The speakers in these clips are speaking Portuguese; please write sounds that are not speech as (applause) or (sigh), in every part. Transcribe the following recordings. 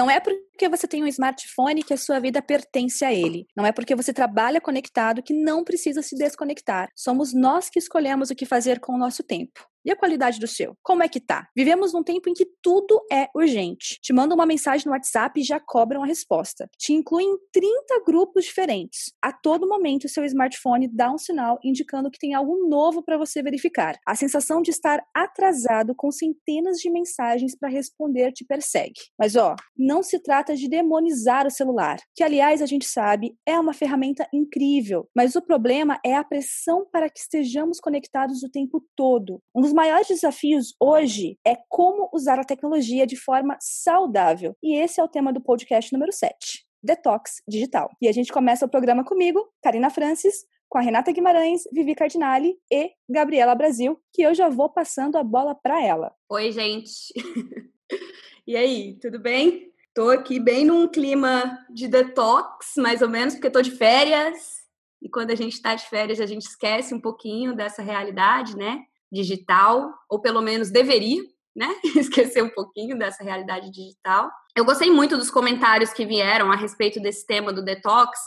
Não é porque você tem um smartphone que a sua vida pertence a ele. Não é porque você trabalha conectado que não precisa se desconectar. Somos nós que escolhemos o que fazer com o nosso tempo. E a qualidade do seu? Como é que tá? Vivemos num tempo em que tudo é urgente. Te mandam uma mensagem no WhatsApp e já cobram a resposta. Te incluem em 30 grupos diferentes. A todo momento, seu smartphone dá um sinal indicando que tem algo novo para você verificar. A sensação de estar atrasado com centenas de mensagens para responder te persegue. Mas ó, não se trata de demonizar o celular, que aliás a gente sabe é uma ferramenta incrível, mas o problema é a pressão para que estejamos conectados o tempo todo. Um dos maiores desafios hoje é como usar a tecnologia de forma saudável. E esse é o tema do podcast número 7. Detox Digital. E a gente começa o programa comigo, Karina Francis, com a Renata Guimarães, Vivi Cardinali e Gabriela Brasil, que eu já vou passando a bola para ela. Oi, gente. (laughs) e aí, tudo bem? Tô aqui bem num clima de detox, mais ou menos, porque tô de férias. E quando a gente está de férias, a gente esquece um pouquinho dessa realidade, né? Digital, ou pelo menos deveria, né? (laughs) Esquecer um pouquinho dessa realidade digital. Eu gostei muito dos comentários que vieram a respeito desse tema do detox,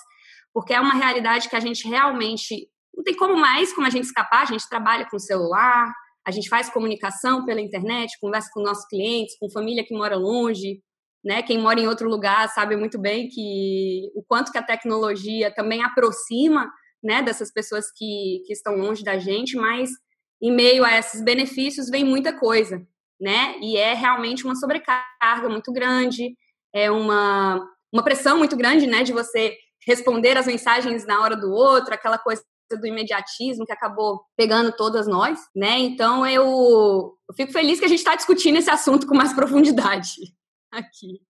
porque é uma realidade que a gente realmente não tem como mais como a gente escapar, a gente trabalha com celular, a gente faz comunicação pela internet, conversa com nossos clientes, com família que mora longe, né? Quem mora em outro lugar sabe muito bem que o quanto que a tecnologia também aproxima, né, dessas pessoas que, que estão longe da gente, mas em meio a esses benefícios vem muita coisa, né? E é realmente uma sobrecarga muito grande, é uma, uma pressão muito grande, né? De você responder as mensagens na hora do outro, aquela coisa do imediatismo que acabou pegando todas nós, né? Então eu, eu fico feliz que a gente está discutindo esse assunto com mais profundidade (laughs) aqui,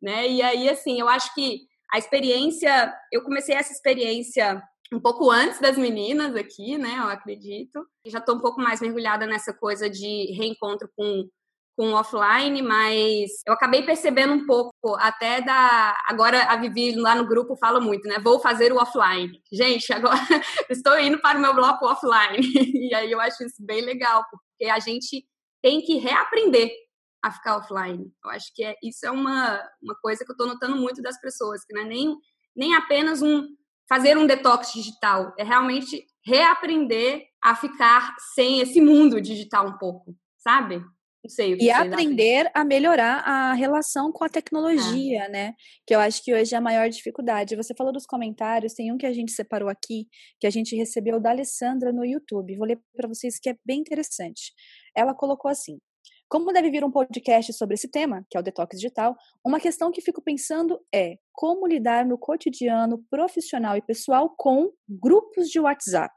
né? E aí, assim, eu acho que a experiência, eu comecei essa experiência um pouco antes das meninas aqui, né? Eu acredito. Já estou um pouco mais mergulhada nessa coisa de reencontro com com offline, mas eu acabei percebendo um pouco até da agora a Vivi lá no grupo fala muito, né? Vou fazer o offline. Gente, agora (laughs) estou indo para o meu bloco offline. (laughs) E aí eu acho isso bem legal, porque a gente tem que reaprender a ficar offline. Eu acho que é, isso é uma, uma coisa que eu estou notando muito das pessoas, que não é nem, nem apenas um fazer um detox digital, é realmente reaprender a ficar sem esse mundo digital um pouco, sabe? Não sei o que E aprender a melhorar a relação com a tecnologia, é. né? Que eu acho que hoje é a maior dificuldade. Você falou dos comentários, tem um que a gente separou aqui, que a gente recebeu da Alessandra no YouTube. Vou ler para vocês que é bem interessante. Ela colocou assim: como deve vir um podcast sobre esse tema, que é o detox digital, uma questão que fico pensando é como lidar no cotidiano profissional e pessoal com grupos de WhatsApp.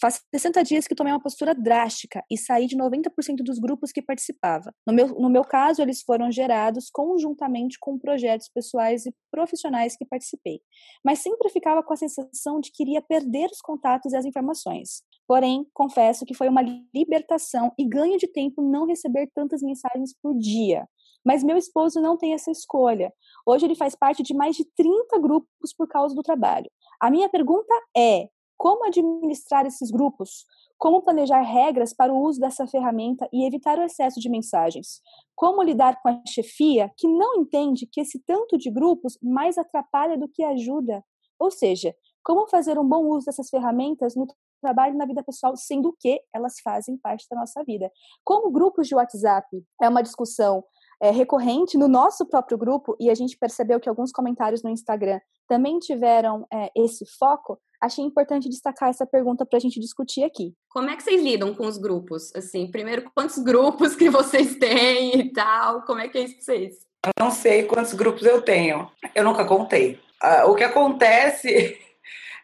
Faz 60 dias que tomei uma postura drástica e saí de 90% dos grupos que participava. No meu, no meu caso, eles foram gerados conjuntamente com projetos pessoais e profissionais que participei. Mas sempre ficava com a sensação de que iria perder os contatos e as informações. Porém, confesso que foi uma libertação e ganho de tempo não receber tantas mensagens por dia. Mas meu esposo não tem essa escolha. Hoje ele faz parte de mais de 30 grupos por causa do trabalho. A minha pergunta é: como administrar esses grupos? Como planejar regras para o uso dessa ferramenta e evitar o excesso de mensagens? Como lidar com a chefia que não entende que esse tanto de grupos mais atrapalha do que ajuda? Ou seja, como fazer um bom uso dessas ferramentas no trabalho e na vida pessoal, sendo que elas fazem parte da nossa vida. Como grupos de WhatsApp é uma discussão é, recorrente no nosso próprio grupo, e a gente percebeu que alguns comentários no Instagram também tiveram é, esse foco, achei importante destacar essa pergunta para a gente discutir aqui. Como é que vocês lidam com os grupos? Assim, primeiro, quantos grupos que vocês têm e tal? Como é que é isso para vocês? Eu não sei quantos grupos eu tenho. Eu nunca contei. Uh, o que acontece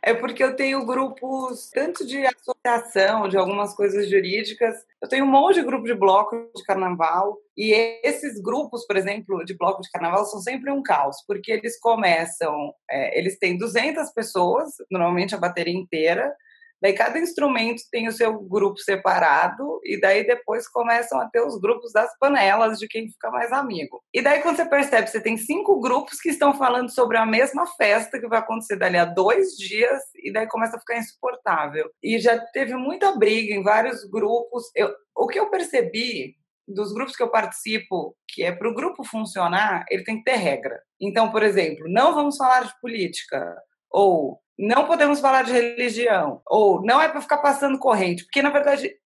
é porque eu tenho grupos tanto de associação, de algumas coisas jurídicas. Eu tenho um monte de grupo de bloco de carnaval. E esses grupos, por exemplo, de bloco de carnaval, são sempre um caos, porque eles começam, é, eles têm 200 pessoas, normalmente a bateria inteira, Daí cada instrumento tem o seu grupo separado e daí depois começam a ter os grupos das panelas de quem fica mais amigo. E daí quando você percebe, você tem cinco grupos que estão falando sobre a mesma festa que vai acontecer dali a dois dias e daí começa a ficar insuportável. E já teve muita briga em vários grupos. Eu, o que eu percebi dos grupos que eu participo, que é para o grupo funcionar, ele tem que ter regra. Então, por exemplo, não vamos falar de política, ou não podemos falar de religião, ou não é para ficar passando corrente, porque na verdade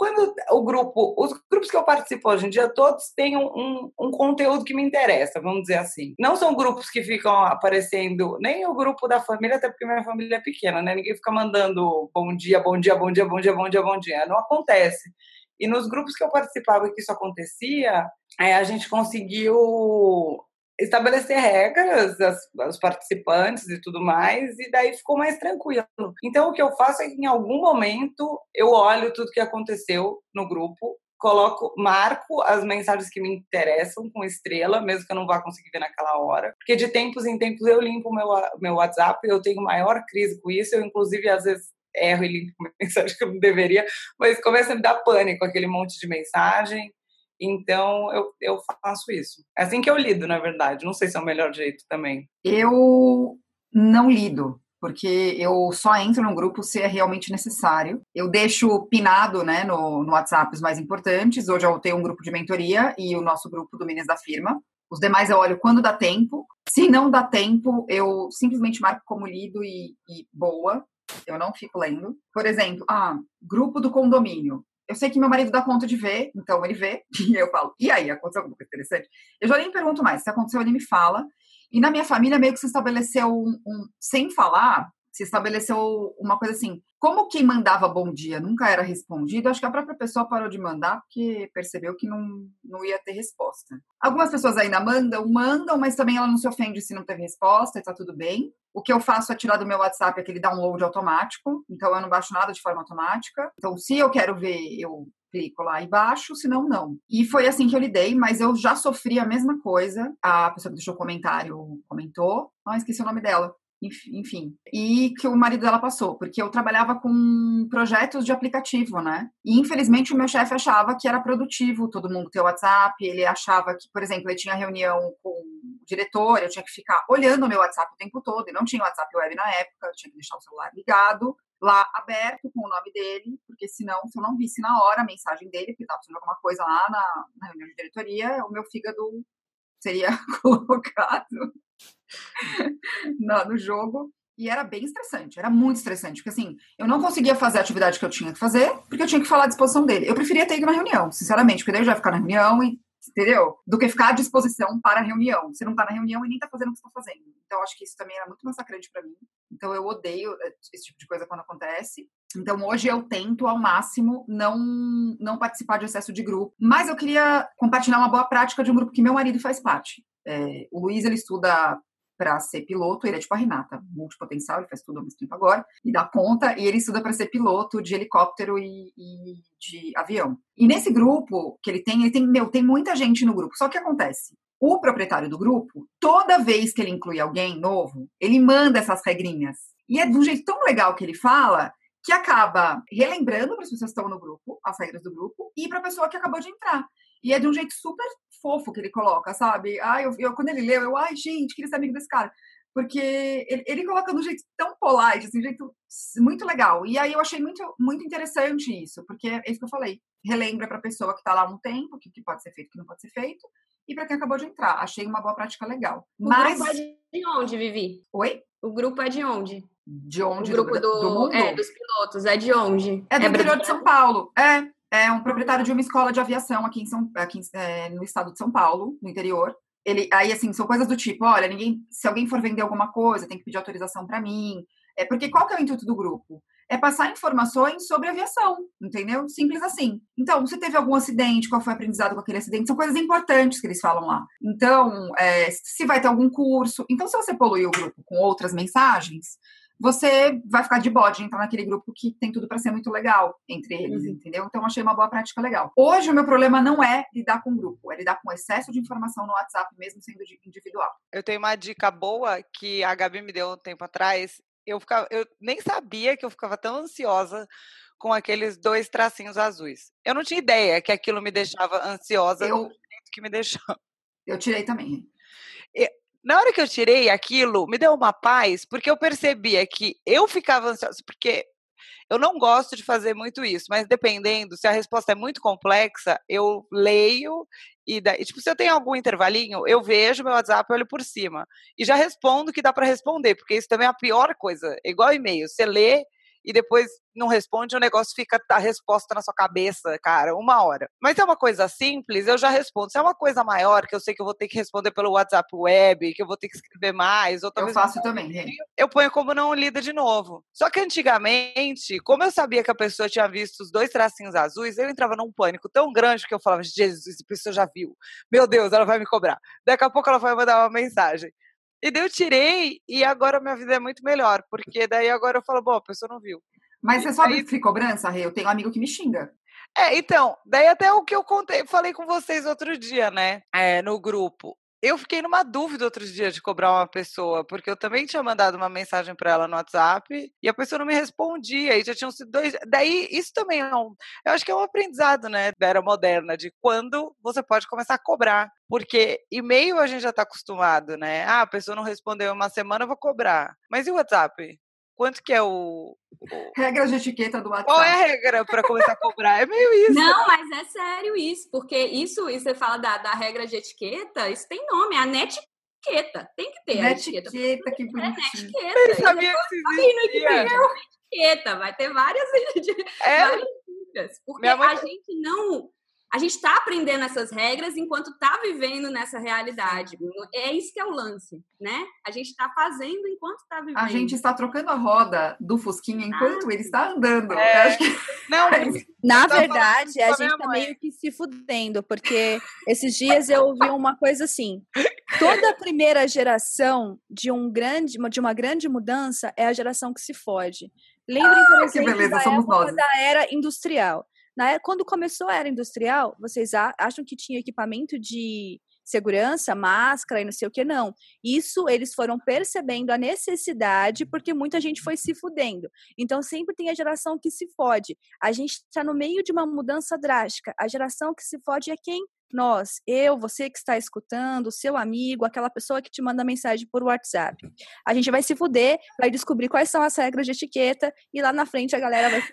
quando o grupo, os grupos que eu participo hoje em dia, todos têm um, um, um, conteúdo que me interessa, vamos dizer assim. Não são grupos que ficam aparecendo, nem o grupo da família, até porque minha família é pequena, né? Ninguém fica mandando bom dia, bom dia, bom dia, bom dia, bom dia, bom dia. Não acontece. E nos grupos que eu participava que isso acontecia, aí a gente conseguiu estabelecer regras, as, os participantes e tudo mais, e daí ficou mais tranquilo. Então, o que eu faço é que em algum momento eu olho tudo que aconteceu no grupo, coloco, marco as mensagens que me interessam com estrela, mesmo que eu não vá conseguir ver naquela hora, porque de tempos em tempos eu limpo meu, meu WhatsApp, eu tenho maior crise com isso, eu inclusive às vezes erro e limpo (laughs) mensagem que eu não deveria, mas começa a me dar pânico aquele monte de mensagem, então, eu, eu faço isso. É assim que eu lido, na verdade. Não sei se é o melhor jeito também. Eu não lido, porque eu só entro no grupo se é realmente necessário. Eu deixo pinado né, no, no WhatsApp os mais importantes. Hoje eu tenho um grupo de mentoria e o nosso grupo do Minas da Firma. Os demais eu olho quando dá tempo. Se não dá tempo, eu simplesmente marco como lido e, e boa. Eu não fico lendo. Por exemplo, ah, grupo do condomínio eu sei que meu marido dá conta de ver, então ele vê, (laughs) e eu falo, e aí, aconteceu alguma coisa interessante? Eu já nem pergunto mais, se aconteceu, ele me fala. E na minha família, meio que se estabeleceu um, um sem falar, se estabeleceu uma coisa assim, como quem mandava bom dia nunca era respondido, acho que a própria pessoa parou de mandar porque percebeu que não, não ia ter resposta. Algumas pessoas ainda mandam, mandam, mas também ela não se ofende se não teve resposta e tá tudo bem. O que eu faço é tirar do meu WhatsApp aquele download automático, então eu não baixo nada de forma automática. Então, se eu quero ver, eu clico lá e baixo, senão não. E foi assim que eu lidei, mas eu já sofri a mesma coisa. A pessoa que deixou o comentário comentou, ah, esqueci o nome dela enfim, e que o marido dela passou, porque eu trabalhava com projetos de aplicativo, né? E infelizmente o meu chefe achava que era produtivo todo mundo ter WhatsApp, ele achava que, por exemplo, ele tinha reunião com o diretor, eu tinha que ficar olhando o meu WhatsApp o tempo todo, e não tinha WhatsApp web na época, eu tinha que deixar o celular ligado, lá aberto com o nome dele, porque senão, se eu não visse na hora a mensagem dele, porque estava fazendo alguma coisa lá na, na reunião de diretoria, o meu fígado seria (laughs) colocado (laughs) no, no jogo. E era bem estressante, era muito estressante, porque assim, eu não conseguia fazer a atividade que eu tinha que fazer, porque eu tinha que falar à disposição dele. Eu preferia ter ido na reunião, sinceramente, porque daí eu já ia ficar na reunião e entendeu? Do que ficar à disposição para a reunião. Você não está na reunião e nem está fazendo o que está fazendo. Então, acho que isso também era muito massacrante para mim. Então, eu odeio eh, esse tipo de coisa quando acontece. Então, hoje eu tento ao máximo não, não participar de excesso de grupo. Mas eu queria compartilhar uma boa prática de um grupo que meu marido faz parte. É, o Luiz, ele estuda para ser piloto, ele é tipo a Renata, multipotencial, ele faz tudo ao mesmo tempo agora, e dá conta, e ele estuda para ser piloto de helicóptero e, e, de avião. E nesse grupo que ele tem, ele tem, meu, tem muita gente no grupo. Só que acontece, o proprietário do grupo, toda vez que ele inclui alguém novo, ele manda essas regrinhas. E é de um jeito tão legal que ele fala que acaba relembrando para as pessoas que estão no grupo, as regras do grupo, e para a pessoa que acabou de entrar. E é de um jeito super fofo que ele coloca, sabe? Ai, eu, eu, quando ele leu, eu, ai, gente, queria ser amigo desse cara. Porque ele, ele coloca de um jeito tão polite, assim, de um jeito muito legal. E aí eu achei muito, muito interessante isso, porque é isso que eu falei. Relembra para a pessoa que está lá há um tempo, o que, que pode ser feito, o que não pode ser feito, e para quem acabou de entrar. Achei uma boa prática legal. O Mas... grupo é de onde, Vivi? Oi? O grupo é de onde? De onde? O grupo do, do, do? É, dos pilotos. É de onde? É do é interior de São Paulo. É, é um proprietário de uma escola de aviação aqui, em São, aqui é, no estado de São Paulo, no interior. Ele, aí, assim, são coisas do tipo, olha, ninguém, se alguém for vender alguma coisa, tem que pedir autorização para mim. É porque qual que é o intuito do grupo? É passar informações sobre aviação, entendeu? Simples assim. Então, se teve algum acidente, qual foi o aprendizado com aquele acidente, são coisas importantes que eles falam lá. Então, é, se vai ter algum curso. Então, se você poluir o grupo com outras mensagens, você vai ficar de bode entrar naquele grupo que tem tudo para ser muito legal entre eles, uhum. entendeu? Então achei uma boa prática legal. Hoje o meu problema não é lidar com grupo, é lidar com excesso de informação no WhatsApp, mesmo sendo individual. Eu tenho uma dica boa que a Gabi me deu um tempo atrás. Eu, ficava, eu nem sabia que eu ficava tão ansiosa com aqueles dois tracinhos azuis. Eu não tinha ideia que aquilo me deixava ansiosa eu, que me deixou. Eu tirei também. Na hora que eu tirei aquilo, me deu uma paz, porque eu percebia que eu ficava ansiosa, porque Eu não gosto de fazer muito isso, mas dependendo, se a resposta é muito complexa, eu leio e, daí, tipo, se eu tenho algum intervalinho, eu vejo meu WhatsApp, olho por cima e já respondo o que dá para responder, porque isso também é a pior coisa. É igual e-mail, você lê e depois não responde, o negócio fica a resposta na sua cabeça, cara, uma hora. Mas se é uma coisa simples, eu já respondo. Se é uma coisa maior, que eu sei que eu vou ter que responder pelo WhatsApp web, que eu vou ter que escrever mais, ou talvez. Eu faço também, Eu ponho como não lida de novo. Só que antigamente, como eu sabia que a pessoa tinha visto os dois tracinhos azuis, eu entrava num pânico tão grande que eu falava, Jesus, essa pessoa já viu. Meu Deus, ela vai me cobrar. Daqui a pouco ela vai mandar uma mensagem. E daí eu tirei e agora minha vida é muito melhor, porque daí agora eu falo, bom, a pessoa não viu. Mas você sabe que cobrança, Rê? Eu tenho um amigo que me xinga. É, então, daí até o que eu contei, falei com vocês outro dia, né? É, no grupo. Eu fiquei numa dúvida outro dia de cobrar uma pessoa, porque eu também tinha mandado uma mensagem para ela no WhatsApp e a pessoa não me respondia, e já tinham sido dois. Daí, isso também é um. Eu acho que é um aprendizado, né, da era moderna, de quando você pode começar a cobrar. Porque e-mail a gente já está acostumado, né? Ah, a pessoa não respondeu uma semana, eu vou cobrar. Mas e o WhatsApp? Quanto que é o, o... Regras de etiqueta do WhatsApp. Qual é a regra para começar a cobrar? É meio isso. Não, mas é sério isso, porque isso, isso você fala da, da regra de etiqueta, isso tem nome, é a netiqueta. Tem que ter netiqueta. Etiqueta, que bonitinho. É netiqueta. Eu sabia que existia. Etiqueta, vai ter várias, (laughs) é. várias dicas. Porque mãe... a gente não a gente está aprendendo essas regras enquanto está vivendo nessa realidade. É isso que é o lance, né? A gente está fazendo enquanto está vivendo. A gente está trocando a roda do Fusquinha enquanto ah, ele está andando. É... Que... Não, na verdade, a gente está meio que se fudendo, porque esses dias eu ouvi uma coisa assim: toda a primeira geração de um grande, de uma grande mudança é a geração que se fode. Lembrem, por exemplo, beleza, da época nós. da era industrial. Na, quando começou a era industrial, vocês acham que tinha equipamento de segurança, máscara e não sei o que, não. Isso eles foram percebendo a necessidade porque muita gente foi se fudendo. Então sempre tem a geração que se fode. A gente está no meio de uma mudança drástica. A geração que se fode é quem? Nós, eu, você que está escutando, seu amigo, aquela pessoa que te manda mensagem por WhatsApp. A gente vai se fuder, vai descobrir quais são as regras de etiqueta e lá na frente a galera vai se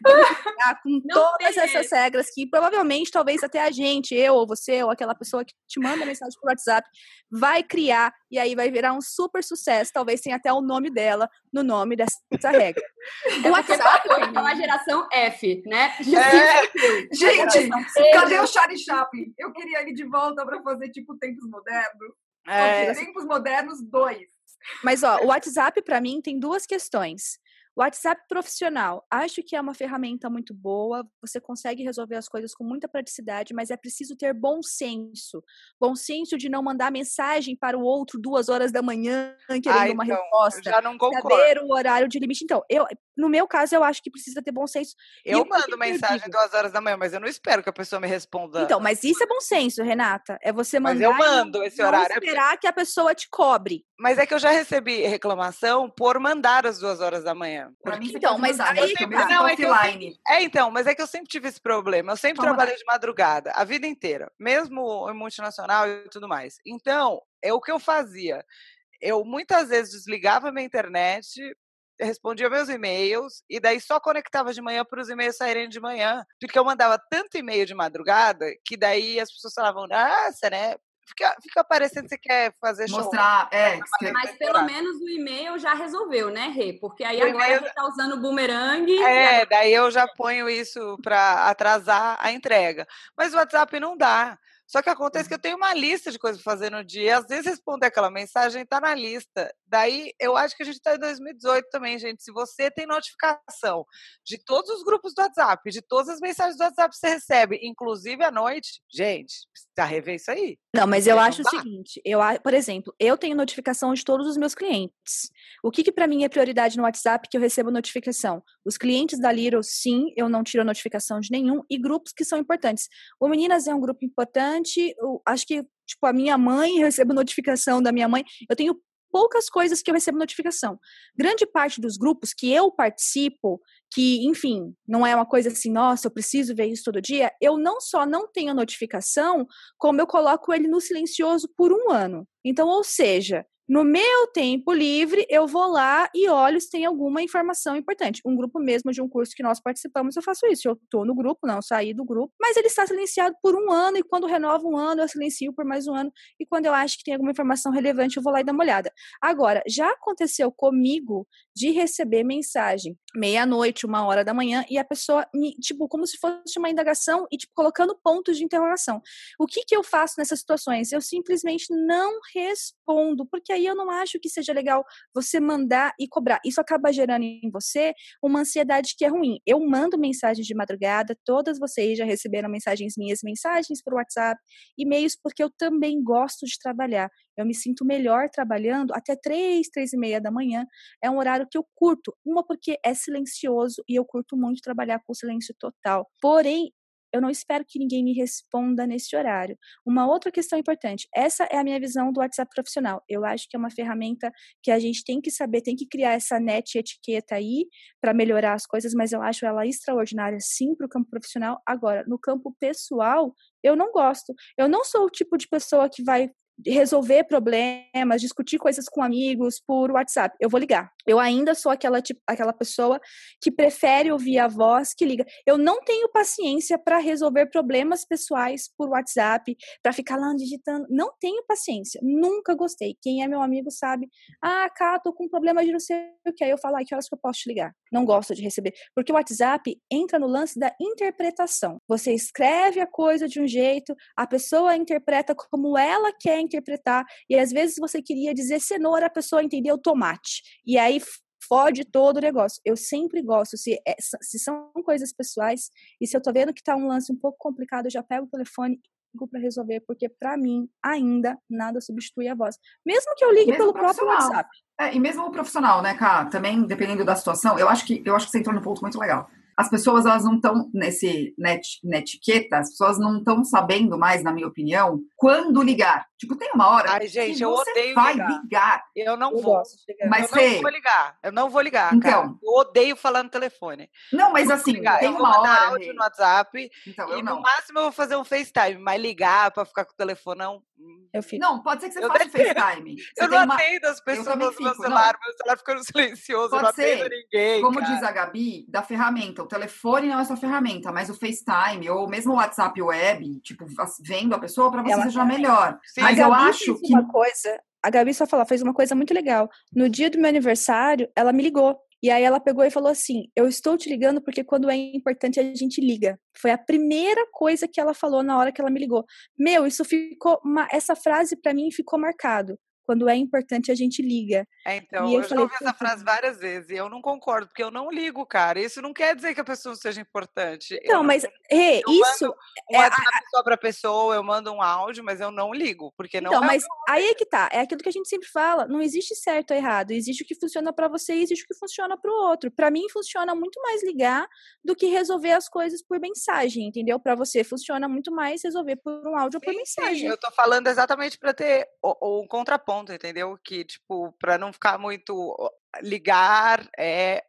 com (laughs) Não todas essas regras que provavelmente, talvez até a gente, eu ou você ou aquela pessoa que te manda mensagem por WhatsApp, vai criar e aí vai virar um super sucesso, talvez tenha até o nome dela no nome dessa regra. (laughs) o WhatsApp é uma geração F, né? É. Gente, cadê o Charlie Chaplin? Eu queria ele de volta para fazer tipo tempos modernos. É. Tempos modernos 2. Mas ó, o WhatsApp para mim tem duas questões. WhatsApp profissional, acho que é uma ferramenta muito boa, você consegue resolver as coisas com muita praticidade, mas é preciso ter bom senso. Bom senso de não mandar mensagem para o outro duas horas da manhã querendo ah, uma então, resposta. Já não concordo. Saber o horário de limite. Então, eu, no meu caso, eu acho que precisa ter bom senso. Eu mando mensagem duas horas da manhã, mas eu não espero que a pessoa me responda. Então, mas isso é bom senso, Renata. É você mandar. Mas eu mando esse horário. É esperar que a pessoa te cobre. Mas é que eu já recebi reclamação por mandar às duas horas da manhã. Mim, então, mas mandar, aí é não, é, que eu, é, então, mas é que eu sempre tive esse problema. Eu sempre Toma trabalhei de madrugada, a vida inteira, mesmo em multinacional e tudo mais. Então, é o que eu fazia. Eu muitas vezes desligava minha internet, respondia meus e-mails e daí só conectava de manhã para os e-mails saírem de manhã, porque eu mandava tanto e-mail de madrugada que daí as pessoas falavam, nossa, né? Fica, fica parecendo que você quer fazer show. Mostrar, é. Mas pelo menos o e-mail já resolveu, né, Rê? Porque aí o agora você está usando o boomerang. É, daí eu já ponho isso para atrasar a entrega. Mas o WhatsApp não dá. Só que acontece que eu tenho uma lista de coisas para fazer no dia. Às vezes responder aquela mensagem está na lista. Daí eu acho que a gente está em 2018 também, gente. Se você tem notificação de todos os grupos do WhatsApp, de todas as mensagens do WhatsApp que você recebe, inclusive à noite, gente, precisa rever isso aí. Não, mas eu acho o seguinte: eu, por exemplo, eu tenho notificação de todos os meus clientes. O que, que para mim é prioridade no WhatsApp que eu recebo notificação? Os clientes da Little, sim, eu não tiro notificação de nenhum, e grupos que são importantes. O Meninas é um grupo importante eu acho que, tipo, a minha mãe, eu recebo notificação da minha mãe. Eu tenho poucas coisas que eu recebo notificação. Grande parte dos grupos que eu participo, que, enfim, não é uma coisa assim, nossa, eu preciso ver isso todo dia, eu não só não tenho notificação, como eu coloco ele no silencioso por um ano. Então, ou seja, No meu tempo livre, eu vou lá e olho se tem alguma informação importante. Um grupo mesmo de um curso que nós participamos, eu faço isso. Eu tô no grupo, não, saí do grupo, mas ele está silenciado por um ano e quando renova um ano, eu silencio por mais um ano. E quando eu acho que tem alguma informação relevante, eu vou lá e dar uma olhada. Agora, já aconteceu comigo de receber mensagem meia-noite, uma hora da manhã, e a pessoa, me, tipo, como se fosse uma indagação e, tipo, colocando pontos de interrogação. O que que eu faço nessas situações? Eu simplesmente não respondo, porque aí eu não acho que seja legal você mandar e cobrar. Isso acaba gerando em você uma ansiedade que é ruim. Eu mando mensagens de madrugada, todas vocês já receberam mensagens minhas, mensagens por WhatsApp, e-mails, porque eu também gosto de trabalhar. Eu me sinto melhor trabalhando até três, três e meia da manhã. É um horário que eu curto. Uma porque é silencioso e eu curto muito trabalhar com silêncio total. Porém, eu não espero que ninguém me responda nesse horário. Uma outra questão importante, essa é a minha visão do WhatsApp profissional. Eu acho que é uma ferramenta que a gente tem que saber, tem que criar essa net etiqueta aí para melhorar as coisas, mas eu acho ela extraordinária sim para o campo profissional. Agora, no campo pessoal, eu não gosto. Eu não sou o tipo de pessoa que vai resolver problemas, discutir coisas com amigos por WhatsApp. Eu vou ligar. Eu ainda sou aquela, tipo, aquela pessoa que prefere ouvir a voz que liga. Eu não tenho paciência para resolver problemas pessoais por WhatsApp, para ficar lá digitando. Não tenho paciência. Nunca gostei. Quem é meu amigo sabe. Ah, cá, tô com um problema de não sei o que. Aí eu falo, ah, que horas que eu posso te ligar? Não gosto de receber. Porque o WhatsApp entra no lance da interpretação. Você escreve a coisa de um jeito, a pessoa interpreta como ela quer interpretar, e às vezes você queria dizer cenoura, a pessoa entendeu tomate. E aí fode todo o negócio. Eu sempre gosto, se, é, se são coisas pessoais, e se eu tô vendo que tá um lance um pouco complicado, eu já pego o telefone para resolver, porque para mim ainda nada substitui a voz. Mesmo que eu ligue mesmo pelo próprio WhatsApp. É, e mesmo o profissional, né, Cá? Também, dependendo da situação, eu acho que eu acho que você entrou num ponto muito legal as pessoas elas não estão nesse net, etiqueta, as pessoas não estão sabendo mais, na minha opinião, quando ligar. Tipo, tem uma hora Ai, gente, eu odeio vai ligar. ligar. Eu não eu vou. Mas eu não vou ligar. Eu não vou ligar. Então, cara. eu odeio falar no telefone. Não, mas assim, ligar. tem eu uma hora. áudio no WhatsApp então, e no máximo eu vou fazer um FaceTime, mas ligar para ficar com o telefone não. Eu fico. Não, pode ser que você eu faça detesto. FaceTime. (laughs) Você eu não uma... atendo as pessoas no meu celular, não. meu celular ficando silencioso, pode eu não ser, atendo ninguém. Como cara. diz a Gabi, da ferramenta. O telefone não é sua ferramenta, mas o FaceTime ou mesmo o WhatsApp web, tipo, vendo a pessoa para você é seja melhor. Sim, mas eu acho que uma coisa, a Gabi só falou, fez uma coisa muito legal. No dia do meu aniversário, ela me ligou. E aí ela pegou e falou assim: "Eu estou te ligando porque quando é importante a gente liga". Foi a primeira coisa que ela falou na hora que ela me ligou. Meu, isso ficou uma, essa frase para mim ficou marcado quando é importante a gente liga. É, então, eu, eu já ouvi essa frase várias vezes e eu não concordo, porque eu não ligo, cara. Isso não quer dizer que a pessoa seja importante. Não, mas Rê, isso é a pessoa para pessoa, eu mando um áudio, mas eu não ligo, porque não Então, é mas aí é que tá, é aquilo que a gente sempre fala, não existe certo ou errado, existe o que funciona para você e existe o que funciona para o outro. Para mim funciona muito mais ligar do que resolver as coisas por mensagem, entendeu? Para você funciona muito mais resolver por um áudio ou por mensagem. Sim, eu tô falando exatamente para ter um contraponto ponto, entendeu? Que, tipo, para não ficar muito ligar é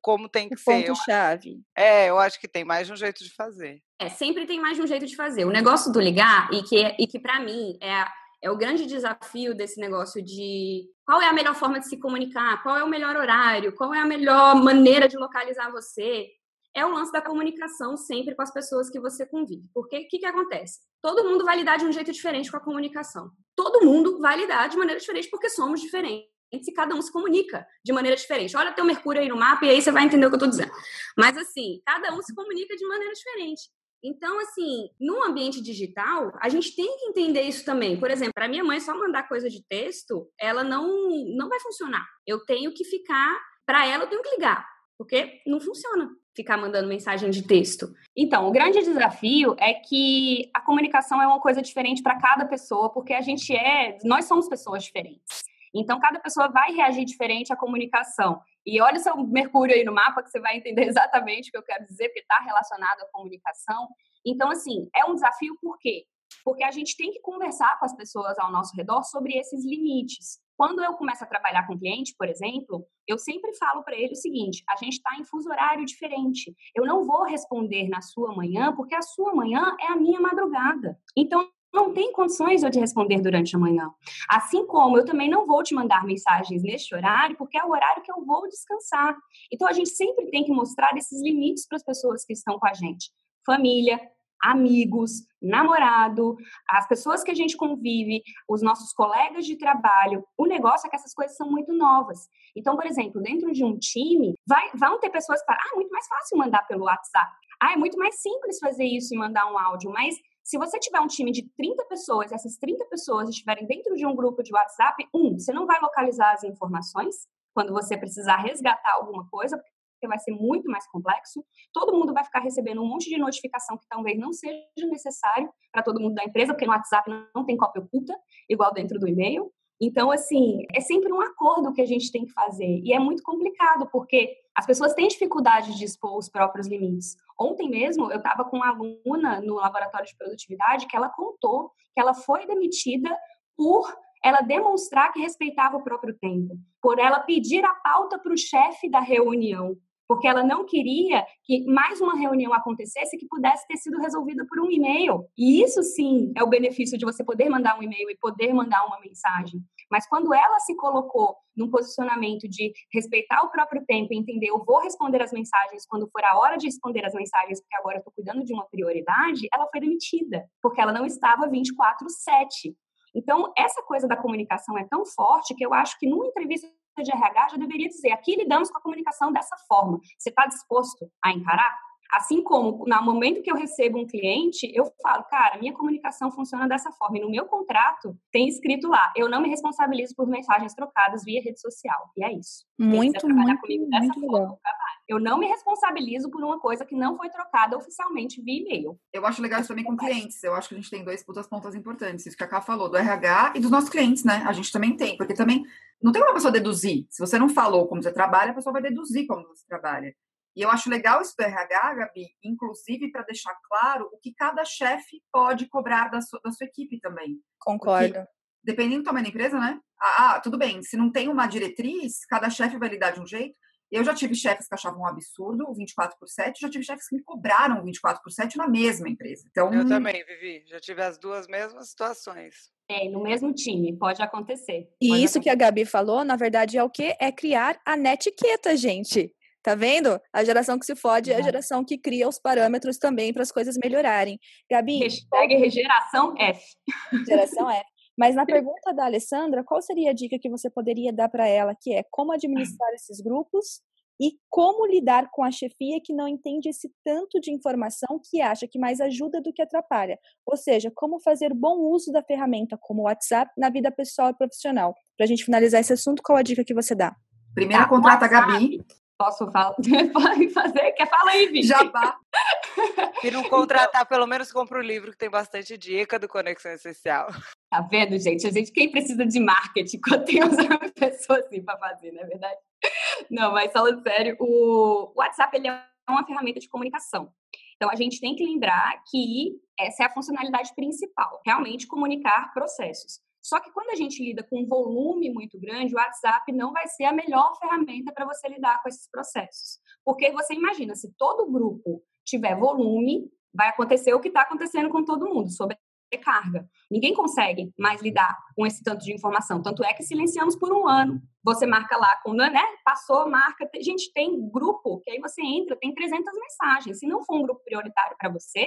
como tem que o ser. Ponto chave. É, eu acho que tem mais de um jeito de fazer. É, sempre tem mais de um jeito de fazer. O negócio do ligar e que e que para mim é é o grande desafio desse negócio de qual é a melhor forma de se comunicar, qual é o melhor horário, qual é a melhor maneira de localizar você é o lance da comunicação sempre com as pessoas que você convive. Porque o que, que acontece? Todo mundo vai lidar de um jeito diferente com a comunicação. Todo mundo vai lidar de maneira diferente porque somos diferentes e cada um se comunica de maneira diferente. Olha teu Mercúrio aí no mapa e aí você vai entender o que eu estou dizendo. Mas assim, cada um se comunica de maneira diferente. Então, assim, no ambiente digital, a gente tem que entender isso também. Por exemplo, para minha mãe só mandar coisa de texto, ela não não vai funcionar. Eu tenho que ficar, para ela eu tenho que ligar, porque não funciona ficar mandando mensagem de texto. Então, o grande desafio é que a comunicação é uma coisa diferente para cada pessoa, porque a gente é, nós somos pessoas diferentes. Então, cada pessoa vai reagir diferente à comunicação. E olha o seu Mercúrio aí no mapa, que você vai entender (laughs) exatamente o que eu quero dizer, porque está relacionado à comunicação. Então, assim, é um desafio por quê? Porque a gente tem que conversar com as pessoas ao nosso redor sobre esses limites. Quando eu começo a trabalhar com cliente, por exemplo, eu sempre falo para ele o seguinte: a gente está em fuso horário diferente. Eu não vou responder na sua manhã, porque a sua manhã é a minha madrugada. Então, não tem condições de eu te responder durante a manhã. Assim como eu também não vou te mandar mensagens neste horário, porque é o horário que eu vou descansar. Então a gente sempre tem que mostrar esses limites para as pessoas que estão com a gente. Família, amigos, namorado, as pessoas que a gente convive, os nossos colegas de trabalho. O negócio é que essas coisas são muito novas. Então, por exemplo, dentro de um time, vai, vão ter pessoas que falam, ah, é muito mais fácil mandar pelo WhatsApp. Ah, é muito mais simples fazer isso e mandar um áudio, mas se você tiver um time de 30 pessoas, essas 30 pessoas estiverem dentro de um grupo de WhatsApp, um, você não vai localizar as informações quando você precisar resgatar alguma coisa, porque vai ser muito mais complexo. Todo mundo vai ficar recebendo um monte de notificação que talvez não seja necessário para todo mundo da empresa, porque no WhatsApp não tem cópia oculta, igual dentro do e-mail. Então, assim, é sempre um acordo que a gente tem que fazer. E é muito complicado, porque as pessoas têm dificuldade de expor os próprios limites. Ontem mesmo, eu estava com uma aluna no laboratório de produtividade que ela contou que ela foi demitida por ela demonstrar que respeitava o próprio tempo, por ela pedir a pauta para o chefe da reunião porque ela não queria que mais uma reunião acontecesse que pudesse ter sido resolvida por um e-mail. E isso sim é o benefício de você poder mandar um e-mail e poder mandar uma mensagem. Mas quando ela se colocou num posicionamento de respeitar o próprio tempo e entender, eu vou responder as mensagens quando for a hora de responder as mensagens, porque agora eu estou cuidando de uma prioridade, ela foi demitida, porque ela não estava 24/7. Então, essa coisa da comunicação é tão forte que eu acho que numa entrevista de RH já deveria dizer: aqui lidamos com a comunicação dessa forma. Você está disposto a encarar? Assim como no momento que eu recebo um cliente, eu falo, cara, minha comunicação funciona dessa forma. E no meu contrato tem escrito lá, eu não me responsabilizo por mensagens trocadas via rede social. E é isso. Muito, muito, comigo dessa muito forma, legal. Eu não me responsabilizo por uma coisa que não foi trocada oficialmente via e-mail. Eu acho legal isso também com clientes. Eu acho que a gente tem dois, duas pontas importantes. Isso que a Ká falou, do RH e dos nossos clientes, né? A gente também tem, porque também não tem como a pessoa deduzir. Se você não falou como você trabalha, a pessoa vai deduzir como você trabalha. E eu acho legal isso do RH, Gabi, inclusive para deixar claro o que cada chefe pode cobrar da sua, da sua equipe também. Concordo. Porque, dependendo do tamanho da empresa, né? Ah, ah, tudo bem, se não tem uma diretriz, cada chefe vai lidar de um jeito. Eu já tive chefes que achavam um absurdo o 24 por 7, já tive chefes que me cobraram 24 por 7 na mesma empresa. Então, eu também, Vivi, já tive as duas mesmas situações. É, no mesmo time, pode acontecer. E pode isso acontecer. que a Gabi falou, na verdade, é o que? É criar a netiqueta, gente. Tá vendo? A geração que se fode é a geração que cria os parâmetros também para as coisas melhorarem. Gabi. Hashtag geração F. (laughs) Geração F. Mas na (laughs) pergunta da Alessandra, qual seria a dica que você poderia dar para ela, que é como administrar esses grupos e como lidar com a chefia que não entende esse tanto de informação que acha que mais ajuda do que atrapalha? Ou seja, como fazer bom uso da ferramenta como o WhatsApp na vida pessoal e profissional? Para a gente finalizar esse assunto, qual a dica que você dá? Primeiro, tá, contrata a Gabi. Posso falar? (laughs) Pode fazer? Quer falar aí, Vivi? Já vá. Se não contratar, pelo menos compra o livro que tem bastante dica do Conexão Essencial. Tá vendo, gente? A gente, quem precisa de marketing quando tem uma (laughs) pessoa assim para fazer, não é verdade? Não, mas falando sério, o WhatsApp ele é uma ferramenta de comunicação. Então, a gente tem que lembrar que essa é a funcionalidade principal, realmente comunicar processos. Só que quando a gente lida com um volume muito grande, o WhatsApp não vai ser a melhor ferramenta para você lidar com esses processos. Porque você imagina, se todo grupo tiver volume, vai acontecer o que está acontecendo com todo mundo, sobrecarga. Ninguém consegue mais lidar com esse tanto de informação. Tanto é que silenciamos por um ano. Você marca lá, quando né, passou, marca. Gente, tem grupo que aí você entra, tem 300 mensagens. Se não for um grupo prioritário para você,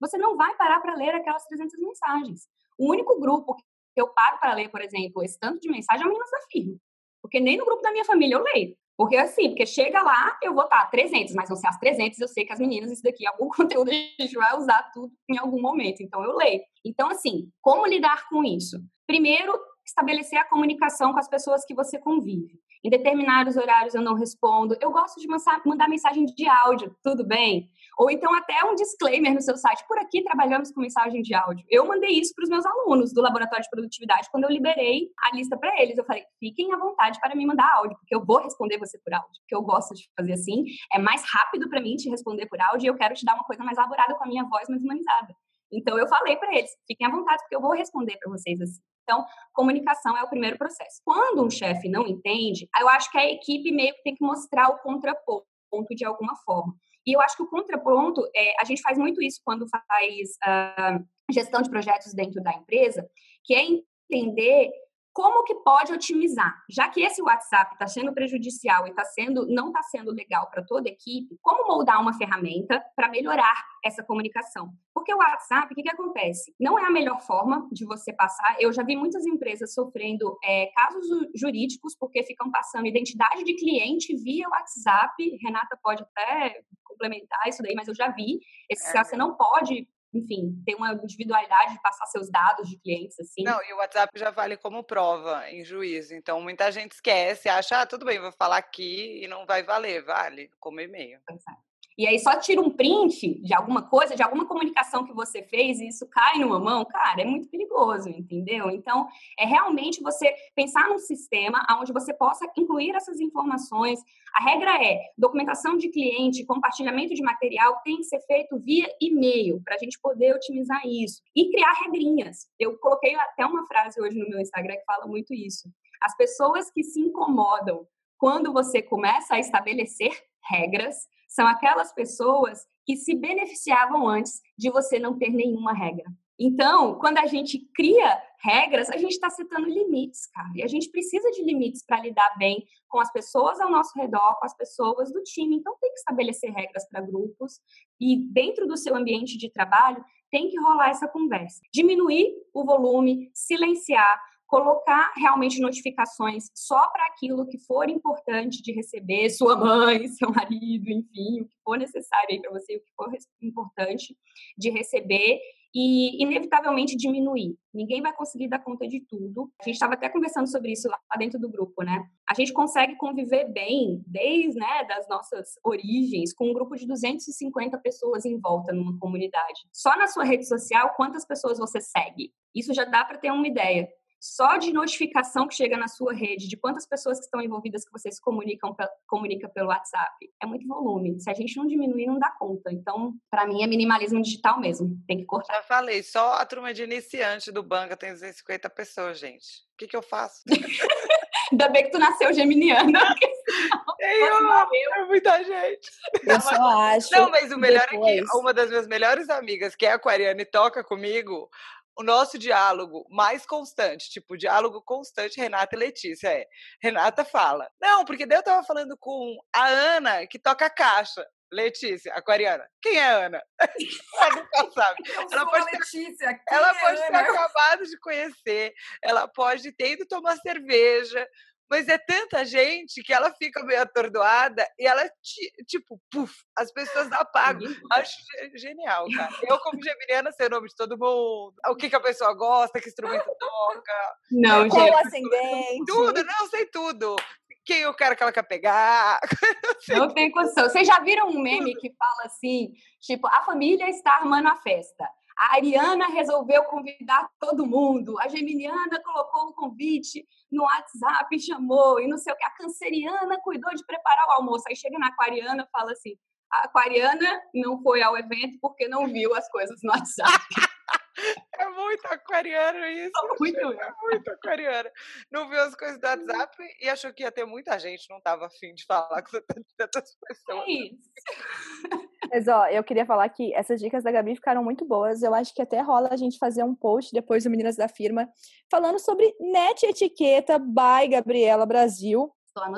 você não vai parar para ler aquelas 300 mensagens. O único grupo eu paro para ler, por exemplo, esse tanto de mensagem, o Meninas da Firma. Porque nem no grupo da minha família eu leio. Porque assim, porque chega lá, eu vou estar 300, mas não ser as 300, eu sei que as meninas, isso daqui, algum (laughs) conteúdo a gente vai usar tudo em algum momento, então eu leio. Então, assim, como lidar com isso? Primeiro, estabelecer a comunicação com as pessoas que você convive. Em determinados horários eu não respondo. Eu gosto de mandar mensagem de áudio, tudo bem? Ou então até um disclaimer no seu site. Por aqui trabalhamos com mensagem de áudio. Eu mandei isso para os meus alunos do laboratório de produtividade quando eu liberei a lista para eles. Eu falei: fiquem à vontade para me mandar áudio, porque eu vou responder você por áudio, porque eu gosto de fazer assim. É mais rápido para mim te responder por áudio e eu quero te dar uma coisa mais elaborada com a minha voz mais humanizada. Então eu falei para eles: fiquem à vontade, porque eu vou responder para vocês assim. Então, comunicação é o primeiro processo. Quando um chefe não entende, eu acho que a equipe meio que tem que mostrar o contraponto de alguma forma. E eu acho que o contraponto, é, a gente faz muito isso quando faz uh, gestão de projetos dentro da empresa, que é entender como que pode otimizar? Já que esse WhatsApp está sendo prejudicial e tá sendo, não está sendo legal para toda a equipe, como moldar uma ferramenta para melhorar essa comunicação? Porque o WhatsApp, o que, que acontece? Não é a melhor forma de você passar. Eu já vi muitas empresas sofrendo é, casos jurídicos porque ficam passando identidade de cliente via WhatsApp. Renata pode até complementar isso daí, mas eu já vi. Esse, é. Você não pode enfim, ter uma individualidade de passar seus dados de clientes, assim. Não, e o WhatsApp já vale como prova em juízo. Então, muita gente esquece, acha, ah, tudo bem, vou falar aqui e não vai valer. Vale, como e-mail. Exato. E aí só tira um print de alguma coisa, de alguma comunicação que você fez e isso cai numa mão, cara, é muito perigoso, entendeu? Então, é realmente você pensar num sistema onde você possa incluir essas informações. A regra é, documentação de cliente, compartilhamento de material tem que ser feito via e-mail, para a gente poder otimizar isso. E criar regrinhas. Eu coloquei até uma frase hoje no meu Instagram que fala muito isso. As pessoas que se incomodam quando você começa a estabelecer regras, são aquelas pessoas que se beneficiavam antes de você não ter nenhuma regra. Então, quando a gente cria regras, a gente está setando limites, cara. E a gente precisa de limites para lidar bem com as pessoas ao nosso redor, com as pessoas do time. Então, tem que estabelecer regras para grupos e dentro do seu ambiente de trabalho tem que rolar essa conversa. Diminuir o volume, silenciar, colocar realmente notificações só para aquilo que for importante de receber, sua mãe, (laughs) seu marido, enfim, o que for necessário aí para você, o que for importante de receber e inevitavelmente diminuir. Ninguém vai conseguir dar conta de tudo. A gente estava até conversando sobre isso lá dentro do grupo, né? A gente consegue conviver bem desde, né, das nossas origens com um grupo de 250 pessoas em volta numa comunidade. Só na sua rede social, quantas pessoas você segue? Isso já dá para ter uma ideia só de notificação que chega na sua rede, de quantas pessoas que estão envolvidas que vocês comunicam comunica pelo WhatsApp, é muito volume. Se a gente não diminuir, não dá conta. Então, para mim, é minimalismo digital mesmo. Tem que cortar. Já falei, só a turma de iniciante do banca tem 250 pessoas, gente. O que, que eu faço? (laughs) Ainda bem que tu nasceu geminiana. (laughs) Eu, é muita gente. Eu só acho. Não, mas o melhor depois... é que uma das minhas melhores amigas, que é aquariana e toca comigo, o nosso diálogo mais constante, tipo, diálogo constante, Renata e Letícia, é. Renata fala, não, porque daí eu tava falando com a Ana, que toca caixa. Letícia, aquariana. Quem é a Ana? (laughs) ela nunca sabe. ela pode, ter, Letícia, ela é pode ter acabado de conhecer, ela pode ter ido tomar cerveja, mas é tanta gente que ela fica meio atordoada e ela, tipo, puf, as pessoas apagam. Acho genial, cara. Eu, como geminiana, sei o nome de todo mundo, o que, que a pessoa gosta, que instrumento (laughs) toca. Não, Qual gente. ascendente. Tudo, não, sei tudo quem eu quero que ela quer pegar. (laughs) Não tem condição. Vocês já viram um meme que fala assim, tipo, a família está armando a festa. A Ariana resolveu convidar todo mundo. A Geminiana colocou o convite no WhatsApp, chamou, e não sei o que. A Canceriana cuidou de preparar o almoço. Aí chega na Aquariana e fala assim: a Aquariana não foi ao evento porque não viu as coisas no WhatsApp. (laughs) É muito aquariano isso. É muito, é muito aquariano. Não viu as coisas do. WhatsApp e achou que ia ter muita gente, não estava afim de falar com (laughs) tantas pessoas. É isso. Mas, ó, eu queria falar que essas dicas da Gabi ficaram muito boas. Eu acho que até rola a gente fazer um post depois do Meninas da Firma falando sobre net etiqueta by Gabriela Brasil.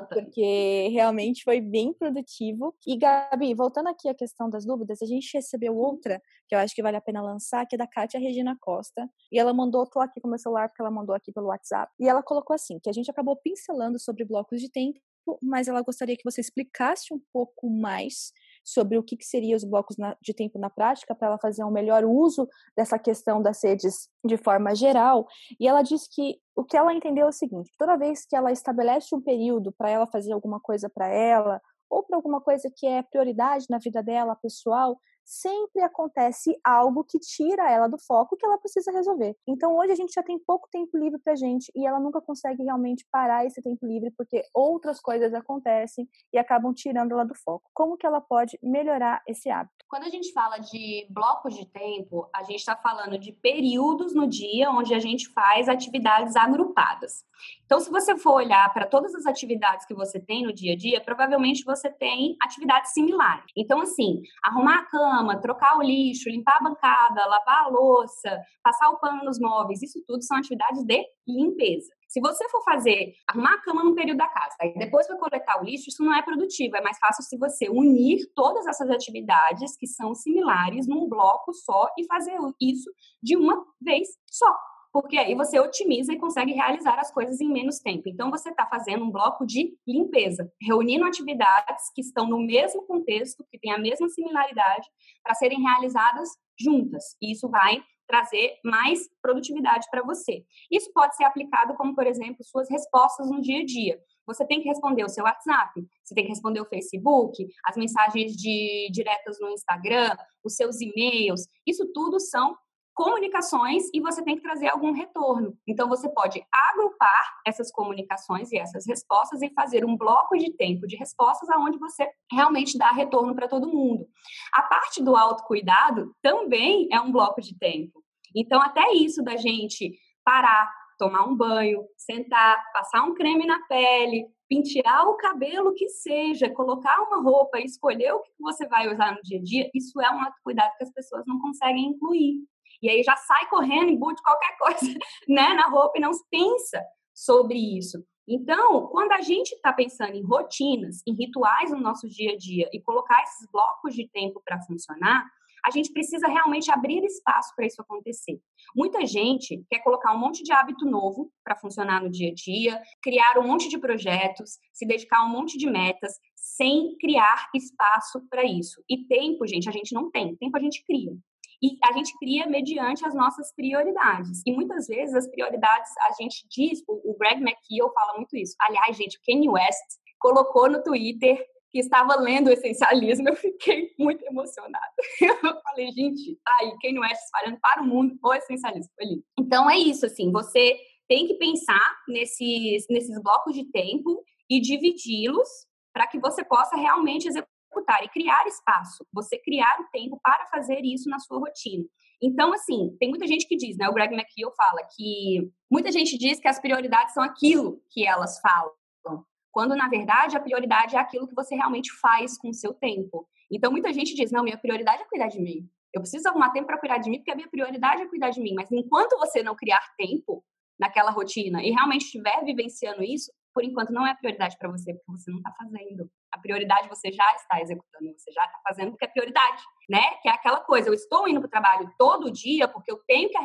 Porque realmente foi bem produtivo. E, Gabi, voltando aqui à questão das dúvidas, a gente recebeu outra que eu acho que vale a pena lançar, que é da Kátia Regina Costa. E ela mandou, tô aqui com o meu celular, porque ela mandou aqui pelo WhatsApp. E ela colocou assim: que a gente acabou pincelando sobre blocos de tempo, mas ela gostaria que você explicasse um pouco mais sobre o que, que os blocos na, de tempo na prática, para ela fazer um melhor uso dessa questão das redes de forma geral. E ela disse que o que ela entendeu é o seguinte: toda vez que ela estabelece um período para ela fazer alguma coisa para ela, ou para alguma coisa que é prioridade na vida dela pessoal, sempre acontece algo que tira ela do foco que ela precisa resolver. Então hoje a gente já tem pouco tempo livre pra gente e ela nunca consegue realmente parar esse tempo livre porque outras coisas acontecem e acabam tirando ela do foco. Como que ela pode melhorar esse hábito? Quando a gente fala de blocos de tempo, a gente está falando de períodos no dia onde a gente faz atividades agrupadas. Então, se você for olhar para todas as atividades que você tem no dia a dia, provavelmente você tem atividades similares. Então, assim, arrumar a cama, cama, trocar o lixo, limpar a bancada, lavar a louça, passar o pano nos móveis, isso tudo são atividades de limpeza. Se você for fazer, arrumar a cama num período da casa, aí depois vai coletar o lixo, isso não é produtivo. É mais fácil se você unir todas essas atividades que são similares num bloco só e fazer isso de uma vez só porque aí você otimiza e consegue realizar as coisas em menos tempo. Então, você está fazendo um bloco de limpeza, reunindo atividades que estão no mesmo contexto, que têm a mesma similaridade, para serem realizadas juntas. E isso vai trazer mais produtividade para você. Isso pode ser aplicado como, por exemplo, suas respostas no dia a dia. Você tem que responder o seu WhatsApp, você tem que responder o Facebook, as mensagens de diretas no Instagram, os seus e-mails. Isso tudo são comunicações e você tem que trazer algum retorno. Então, você pode agrupar essas comunicações e essas respostas e fazer um bloco de tempo de respostas aonde você realmente dá retorno para todo mundo. A parte do autocuidado também é um bloco de tempo. Então, até isso da gente parar, tomar um banho, sentar, passar um creme na pele, pentear o cabelo que seja, colocar uma roupa, escolher o que você vai usar no dia a dia, isso é um autocuidado que as pessoas não conseguem incluir. E aí já sai correndo, embute qualquer (laughs) coisa né, na roupa e não pensa sobre isso. Então, quando a gente está pensando em rotinas, em rituais no nosso dia a dia e colocar esses blocos de tempo para funcionar, a gente precisa realmente abrir espaço para isso acontecer. Muita gente quer colocar um monte de hábito novo para funcionar no dia a dia, criar um monte de projetos, se dedicar a um monte de metas, sem criar espaço para isso. E tempo, gente, a gente não tem. Tempo a gente cria. E a gente cria mediante as nossas prioridades. E muitas vezes as prioridades, a gente diz, o Greg McKeown fala muito isso. Aliás, gente, o Kanye West colocou no Twitter que estava lendo o essencialismo, eu fiquei muito emocionada. (laughs) Eu falei, gente, tá aí, Kanye West espalhando para o mundo o essencialismo. Lindo. Então é isso, assim, você tem que pensar nesses, nesses blocos de tempo e dividi-los para que você possa realmente executar executar e criar espaço, você criar o tempo para fazer isso na sua rotina. Então, assim, tem muita gente que diz, né? O Greg McKeown fala que muita gente diz que as prioridades são aquilo que elas falam, quando na verdade a prioridade é aquilo que você realmente faz com o seu tempo. Então, muita gente diz: não, minha prioridade é cuidar de mim. Eu preciso arrumar tempo para cuidar de mim, porque a minha prioridade é cuidar de mim. Mas enquanto você não criar tempo naquela rotina e realmente estiver vivenciando isso, por enquanto não é prioridade para você, porque você não está fazendo. A prioridade você já está executando, você já está fazendo porque é prioridade, né? Que é aquela coisa, eu estou indo para o trabalho todo dia porque eu tenho que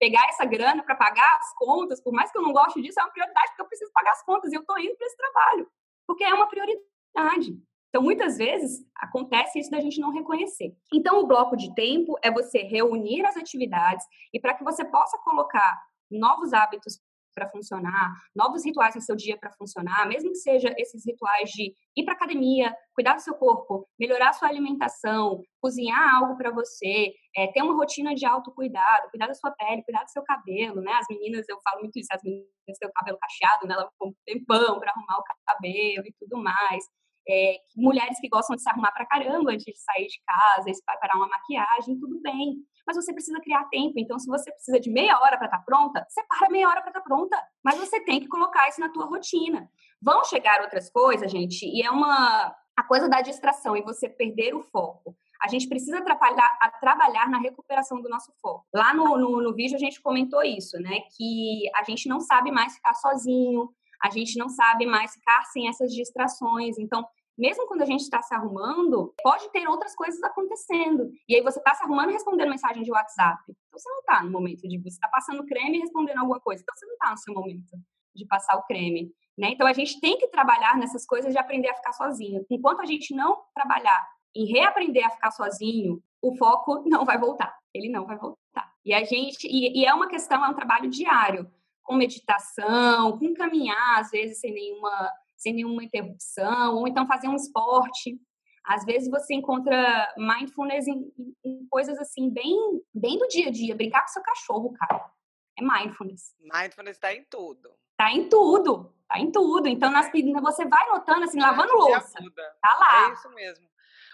pegar essa grana para pagar as contas, por mais que eu não goste disso, é uma prioridade porque eu preciso pagar as contas e eu estou indo para esse trabalho, porque é uma prioridade. Então, muitas vezes, acontece isso da gente não reconhecer. Então, o bloco de tempo é você reunir as atividades e para que você possa colocar novos hábitos para funcionar, novos rituais no seu dia para funcionar, mesmo que seja esses rituais de ir para academia, cuidar do seu corpo, melhorar a sua alimentação, cozinhar algo para você, é, ter uma rotina de autocuidado, cuidar da sua pele, cuidar do seu cabelo, né? As meninas, eu falo muito isso, as meninas têm o cabelo cacheado, né? Elas ficam um tempão para arrumar o cabelo e tudo mais. É, mulheres que gostam de se arrumar para caramba antes de sair de casa, se preparar uma maquiagem, tudo bem mas você precisa criar tempo. Então, se você precisa de meia hora para estar tá pronta, separa meia hora para estar tá pronta. Mas você tem que colocar isso na tua rotina. Vão chegar outras coisas, gente, e é uma a coisa da distração e você perder o foco. A gente precisa trabalhar, na recuperação do nosso foco. Lá no, no, no vídeo a gente comentou isso, né? Que a gente não sabe mais ficar sozinho, a gente não sabe mais ficar sem essas distrações. Então, mesmo quando a gente está se arrumando, pode ter outras coisas acontecendo. E aí você está se arrumando e respondendo mensagem de WhatsApp. Então você não está no momento de você está passando creme e respondendo alguma coisa. Então você não está no seu momento de passar o creme. Né? Então a gente tem que trabalhar nessas coisas de aprender a ficar sozinho. Enquanto a gente não trabalhar em reaprender a ficar sozinho, o foco não vai voltar. Ele não vai voltar. E a gente e, e é uma questão, é um trabalho diário, com meditação, com caminhar às vezes sem nenhuma sem nenhuma interrupção, ou então fazer um esporte. Às vezes você encontra mindfulness em, em, coisas assim, bem, bem do dia a dia. Brincar com seu cachorro, cara. É mindfulness. Mindfulness está em tudo. Tá em tudo. Tá em tudo. Então, nas, você vai notando, assim, lavando louça. Tá lá. É isso mesmo.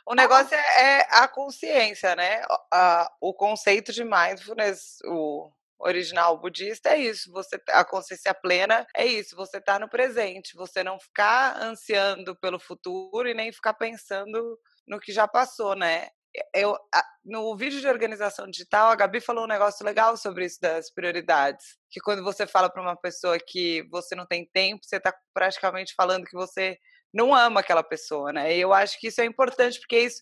O negócio é, é, a consciência, né? o conceito de mindfulness, o, original budista é isso, você a consciência plena é isso, você está no presente, você não ficar ansiando pelo futuro e nem ficar pensando no que já passou, né? eu, no vídeo de organização digital, a Gabi falou um negócio legal sobre isso das prioridades. Que quando você fala para uma pessoa que você não tem tempo, você está praticamente falando que você não ama aquela pessoa, né? E eu acho que isso é importante, porque isso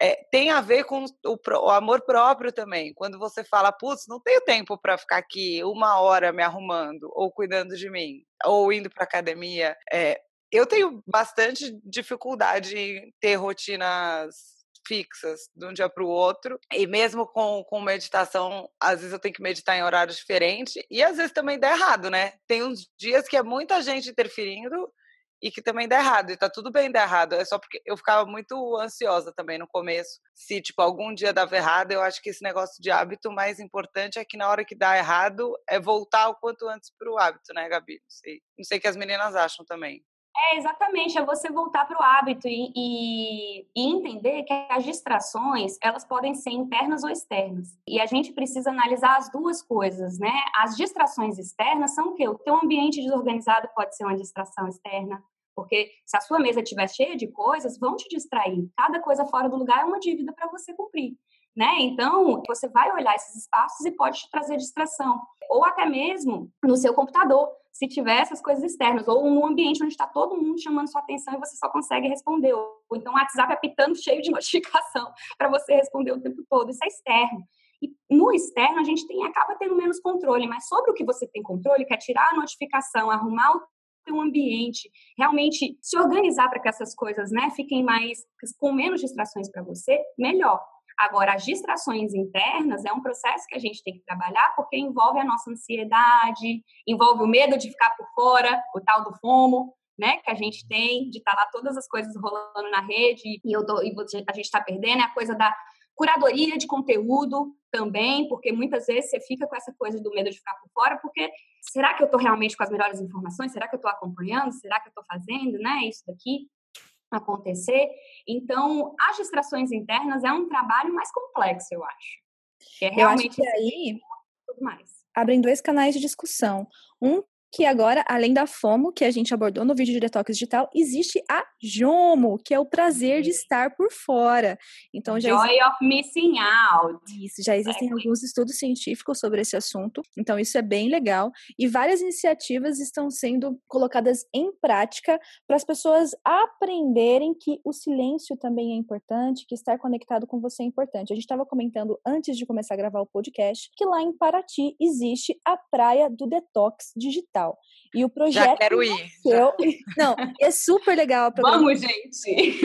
é, tem a ver com o, o, amor próprio também. Quando você fala, putz, não tenho tempo para ficar aqui uma hora me arrumando, ou cuidando de mim, ou indo para academia. É, eu tenho bastante dificuldade em ter rotinas fixas de um dia para o outro. E mesmo com, com meditação, às vezes eu tenho que meditar em horários diferentes. E às vezes também dá errado, né? Tem uns dias que é muita gente interferindo e que também dá errado. E tá tudo bem dar errado. É só porque eu ficava muito ansiosa também no começo. Se, tipo, algum dia dava errado, eu acho que esse negócio de hábito mais importante é que na hora que dá errado é voltar o quanto antes para o hábito, né, Gabi? Não sei, não sei o que as meninas acham também. É, exatamente, é você voltar para o hábito e, e, e, entender que as distrações, elas podem ser internas ou externas. E a gente precisa analisar as duas coisas, né? As distrações externas são o quê? O teu ambiente desorganizado pode ser uma distração externa, porque se a sua mesa estiver cheia de coisas, vão te distrair. Cada coisa fora do lugar é uma dívida para você cumprir. Né? Então, você vai olhar esses espaços e pode te trazer distração. Ou até mesmo no seu computador se tiver essas coisas externas, ou um ambiente onde está todo mundo chamando sua atenção e você só consegue responder, ou então o WhatsApp apitando (laughs) cheio de notificação para você responder o tempo todo, isso é externo. E no externo a gente tem, acaba tendo menos controle, mas sobre o que você tem controle, que é tirar a notificação, arrumar o teu ambiente, realmente se organizar para que essas coisas, né, fiquem mais com menos distrações para você, melhor. Agora, as distrações internas é um processo que a gente tem que trabalhar porque envolve a nossa ansiedade, envolve o medo de ficar por fora, o tal do FOMO, né, que a gente tem, de estar tá lá todas as coisas rolando na rede e, eu tô, e a gente está perdendo, é a coisa da curadoria de conteúdo também, porque muitas vezes você fica com essa coisa do medo de ficar por fora, porque será que eu estou realmente com as melhores informações? Será que eu estou acompanhando? Será que eu estou fazendo, né, isso daqui? Acontecer. Então, as distrações internas é um trabalho mais complexo, eu acho. É realmente eu acho que aí mais. abrem dois canais de discussão. Um que agora, além da FOMO, que a gente abordou no vídeo de detox digital, existe a JOMO, que é o prazer de estar por fora. Então já Joy of missing out. Isso, já existem alguns estudos científicos sobre esse assunto. Então isso é bem legal e várias iniciativas estão sendo colocadas em prática para as pessoas aprenderem que o silêncio também é importante, que estar conectado com você é importante. A gente estava comentando antes de começar a gravar o podcast que lá em Paraty existe a praia do detox digital digital. E o projeto. Já quero ir. Nasceu... (laughs) Não, é super legal. Vamos, gente!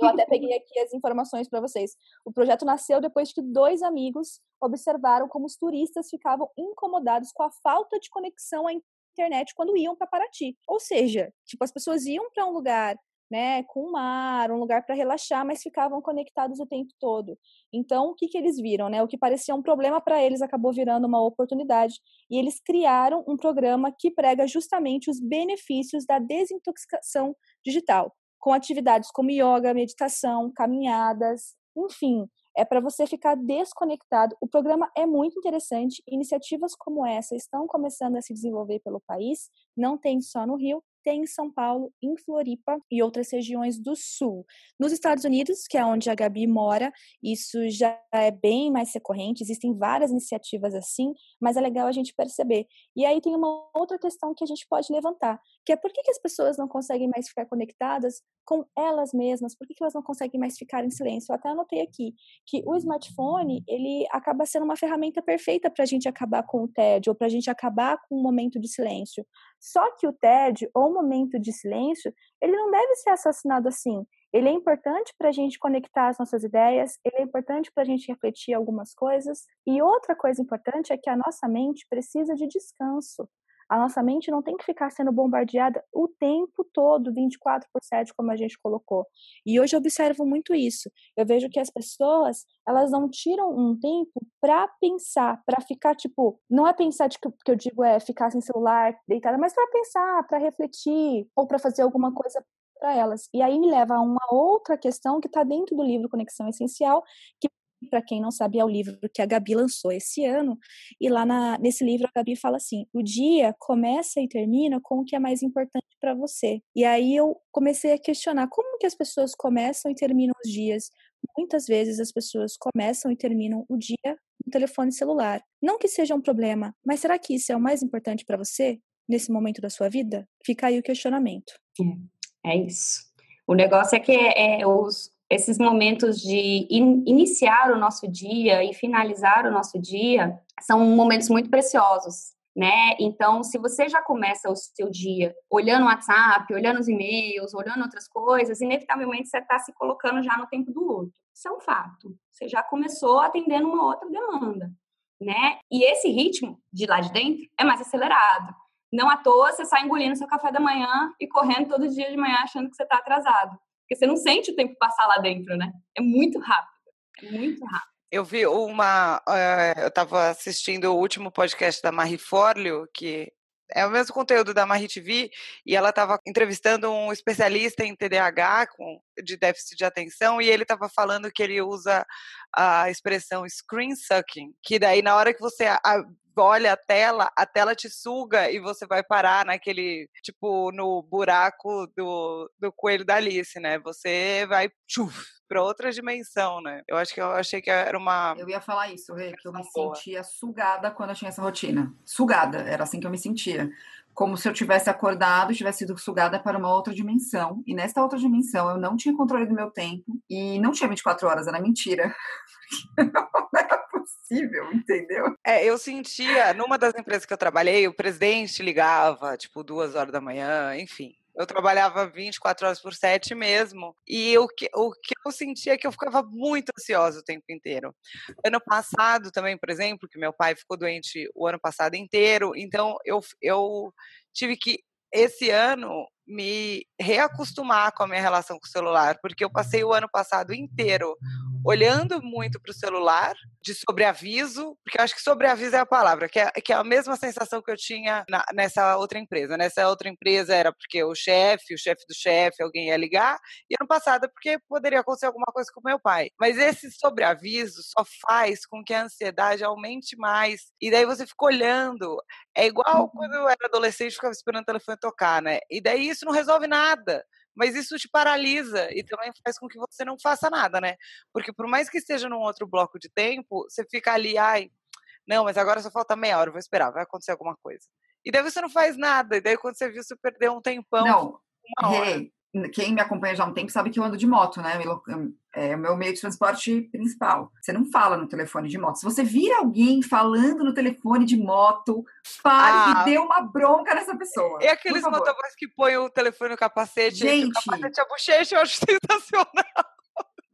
Eu até peguei aqui as informações para vocês. O projeto nasceu depois que dois amigos observaram como os turistas ficavam incomodados com a falta de conexão à internet quando iam para Paraty. Ou seja, tipo, as pessoas iam para um lugar né, com mar, um lugar para relaxar, mas ficavam conectados o tempo todo. Então, o que, que eles viram? Né? O que parecia um problema para eles acabou virando uma oportunidade e eles criaram um programa que prega justamente os benefícios da desintoxicação digital, com atividades como yoga, meditação, caminhadas, enfim, é para você ficar desconectado. O programa é muito interessante. Iniciativas como essa estão começando a se desenvolver pelo país, não tem só no Rio, tem em São Paulo, em Floripa e outras regiões do sul. Nos Estados Unidos, que é onde a Gabi mora, isso já é bem mais recorrente, existem várias iniciativas assim, mas é legal a gente perceber. E aí tem uma outra questão que a gente pode levantar, que é por que, que as pessoas não conseguem mais ficar conectadas com elas mesmas? Por que, que elas não conseguem mais ficar em silêncio? Eu até anotei aqui que o smartphone, ele acaba sendo uma ferramenta perfeita para a gente acabar com o tédio, ou para a gente acabar com um momento de silêncio. Só que o tédio ou momento de silêncio, ele não deve ser assassinado assim. Ele é importante para a gente conectar as nossas ideias, ele é importante para a gente refletir algumas coisas. E outra coisa importante é que a nossa mente precisa de descanso. A nossa mente não tem que ficar sendo bombardeada o tempo todo, 24 por 7, como a gente colocou. E hoje eu observo muito isso. Eu vejo que as pessoas, elas não tiram um tempo para pensar, para ficar, tipo, não é pensar, de, que eu digo é ficar sem celular, deitada, mas para pensar, para refletir, ou para fazer alguma coisa para elas. E aí me leva a uma outra questão que está dentro do livro Conexão Essencial, que para quem não sabe, é o livro que a Gabi lançou esse ano. E lá na, nesse livro a Gabi fala assim: o dia começa e termina com o que é mais importante para você. E aí eu comecei a questionar como que as pessoas começam e terminam os dias. Muitas vezes as pessoas começam e terminam o dia no telefone celular. Não que seja um problema, mas será que isso é o mais importante para você nesse momento da sua vida? Fica aí o questionamento. É, isso. O negócio é que é, é os, esses momentos de in, iniciar o nosso dia e finalizar o nosso dia são momentos muito preciosos, né? Então, se você já começa o seu dia olhando o WhatsApp, olhando os e-mails, olhando outras coisas, inevitavelmente você está se colocando já no tempo do outro. Isso é um fato. Você já começou atendendo uma outra demanda, né? E esse ritmo de lá de dentro é mais acelerado. Não à toa você sai engolindo seu café da manhã e correndo todo dia de manhã achando que você está atrasado. Porque você não sente o tempo passar lá dentro, né? É muito rápido. É muito rápido. Eu vi uma. Uh, eu estava assistindo o último podcast da Marie Forleo, que é o mesmo conteúdo da Marie TV, e ela estava entrevistando um especialista em TDAH com, de déficit de atenção, e ele estava falando que ele usa a expressão screen sucking, que daí na hora que você olha a tela, a tela te suga e você vai parar naquele, tipo, no buraco do, do coelho da Alice, né? Você vai para outra dimensão, né? Eu acho que eu achei que era uma. Eu ia falar isso, Rê, que eu me boa. sentia sugada quando eu tinha essa rotina. Sugada, era assim que eu me sentia. Como se eu tivesse acordado e tivesse sido sugada para uma outra dimensão. E nesta outra dimensão eu não tinha controle do meu tempo e não tinha 24 horas, era mentira. (laughs) não era possível, entendeu? É, eu sentia, numa das empresas que eu trabalhei, o presidente ligava, tipo, duas horas da manhã, enfim. Eu trabalhava 24 horas por 7 mesmo. E o que, o que eu sentia é que eu ficava muito ansiosa o tempo inteiro. Ano passado também, por exemplo, que meu pai ficou doente o ano passado inteiro, então eu, eu tive que, esse ano, me reacostumar com a minha relação com o celular, porque eu passei o ano passado inteiro olhando muito para o celular, de sobreaviso, porque eu acho que sobreaviso é a palavra, que é, que é a mesma sensação que eu tinha na, nessa outra empresa. Nessa outra empresa era porque o chefe, o chefe do chefe, alguém ia ligar, e ano passado é porque poderia acontecer alguma coisa com meu pai. Mas esse sobreaviso só faz com que a ansiedade aumente mais, e daí você fica olhando. É igual uhum. quando eu era adolescente, ficava esperando o telefone tocar, né? E daí isso não resolve nada mas isso te paralisa e também faz com que você não faça nada, né? Porque por mais que esteja num outro bloco de tempo, você fica ali, ai, não, mas agora só falta meia hora, vou esperar, vai acontecer alguma coisa. E daí você não faz nada, e daí quando você viu, você perdeu um tempão. Não, uma hora. Hey, quem me acompanha já há um tempo sabe que eu ando de moto, né? É o meu meio de transporte principal. Você não fala no telefone de moto. Se você vira alguém falando no telefone de moto, pare ah, e dê uma bronca nessa pessoa. E aqueles motoboys que põem o telefone no capacete, Gente, o capacete a bochecha, eu acho (laughs) sensacional.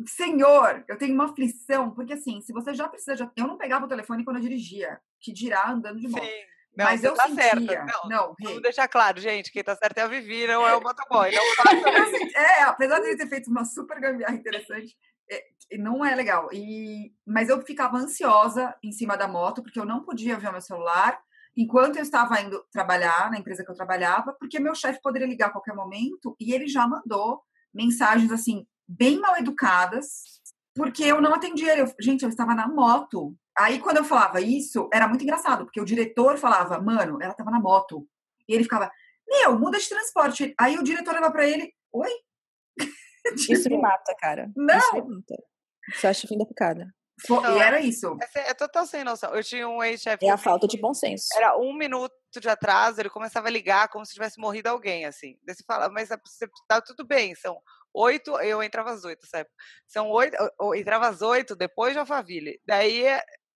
Senhor, eu tenho uma aflição, porque assim, se você já precisa. De... Eu não pegava o telefone quando eu dirigia, que dirá andando de moto. Sim. Não, mas eu tá sentia, certa. Não, não vamos deixar claro, gente, quem tá certo é a Vivi, não é o motoboy. Não (laughs) é, apesar de ele ter feito uma super gambiarra interessante, é, não é legal. E, mas eu ficava ansiosa em cima da moto, porque eu não podia ver o meu celular enquanto eu estava indo trabalhar na empresa que eu trabalhava, porque meu chefe poderia ligar a qualquer momento e ele já mandou mensagens assim, bem mal educadas, porque eu não atendia ele. Eu, gente, eu estava na moto. Aí, quando eu falava isso, era muito engraçado, porque o diretor falava, mano, ela estava na moto. E ele ficava, meu, muda de transporte. Aí o diretor leva para ele, oi? (laughs) Isso me mata, cara. Não. Isso me mata. Você acha fim da picada. Não, e era isso. É, é, total sem noção. Eu tinha um ex-chefe. É a falta de bom senso. Era um minuto de atraso, ele começava a ligar como se tivesse morrido alguém, assim. Daí você fala, mas você tá tudo bem, são oito, eu entrava às oito, sabe? São oito, eu entrava às oito depois de Alphaville. Daí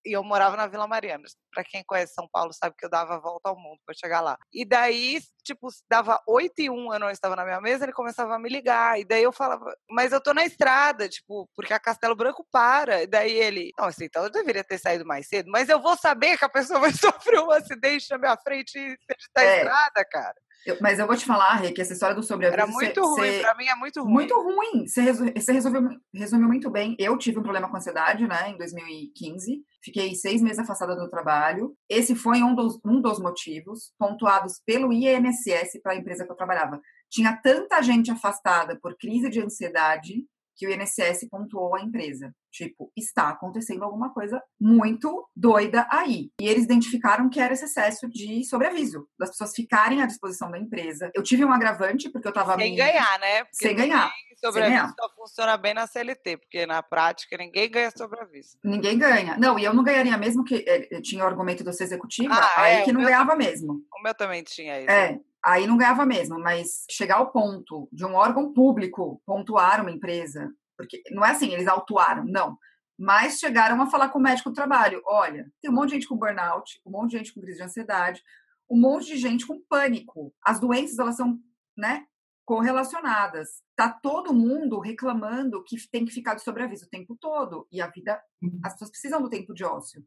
e eu morava na Vila Mariana. Para quem conhece São Paulo sabe que eu dava a volta ao mundo para chegar lá. E daí, tipo, dava oito e um, eu não estava na minha mesa, ele começava a me ligar. E daí eu falava, mas eu tô na estrada, tipo, porque a Castelo Branco para. E daí ele, não, assim, então eu deveria ter saído mais cedo, mas eu vou saber que a pessoa vai (laughs) sofrer um acidente na minha frente e da é. estrada, cara. Eu, mas eu vou te falar, Rê, que essa história do sobreaviso... Era muito cê, ruim, cê, pra mim é muito ruim. Muito ruim. Você resol, resolveu, resumiu muito bem. Eu tive um problema com ansiedade, né, em 2015. Fiquei seis meses afastada do trabalho. Esse foi um dos, um dos motivos pontuados pelo INSS para a empresa que eu trabalhava. Tinha tanta gente afastada por crise de ansiedade que o INSS pontuou a empresa. Tipo, está acontecendo alguma coisa muito doida aí. E eles identificaram que era esse excesso de sobreaviso, das pessoas ficarem à disposição da empresa. Eu tive um agravante, porque eu estava... Sem me... ganhar, né? Porque Sem ganhar. Sobreaviso só funciona bem na CLT, porque na prática ninguém ganha sobreaviso. Ninguém ganha. Não, e eu não ganharia mesmo que eh, tinha o argumento do ser executiva, ah, aí é, que não ganhava mesmo. O meu também tinha isso. É, aí não ganhava mesmo, mas chegar ao ponto de um órgão público pontuar uma empresa, porque não é assim, eles autuaram, não. Mas chegaram a falar com o médico do trabalho: olha, tem um monte de gente com burnout, um monte de gente com crise de ansiedade, um monte de gente com pânico. As doenças, elas são, né, correlacionadas. Tá todo mundo reclamando que tem que ficar de sobreaviso o tempo todo. E a vida, as pessoas precisam do tempo de ócio.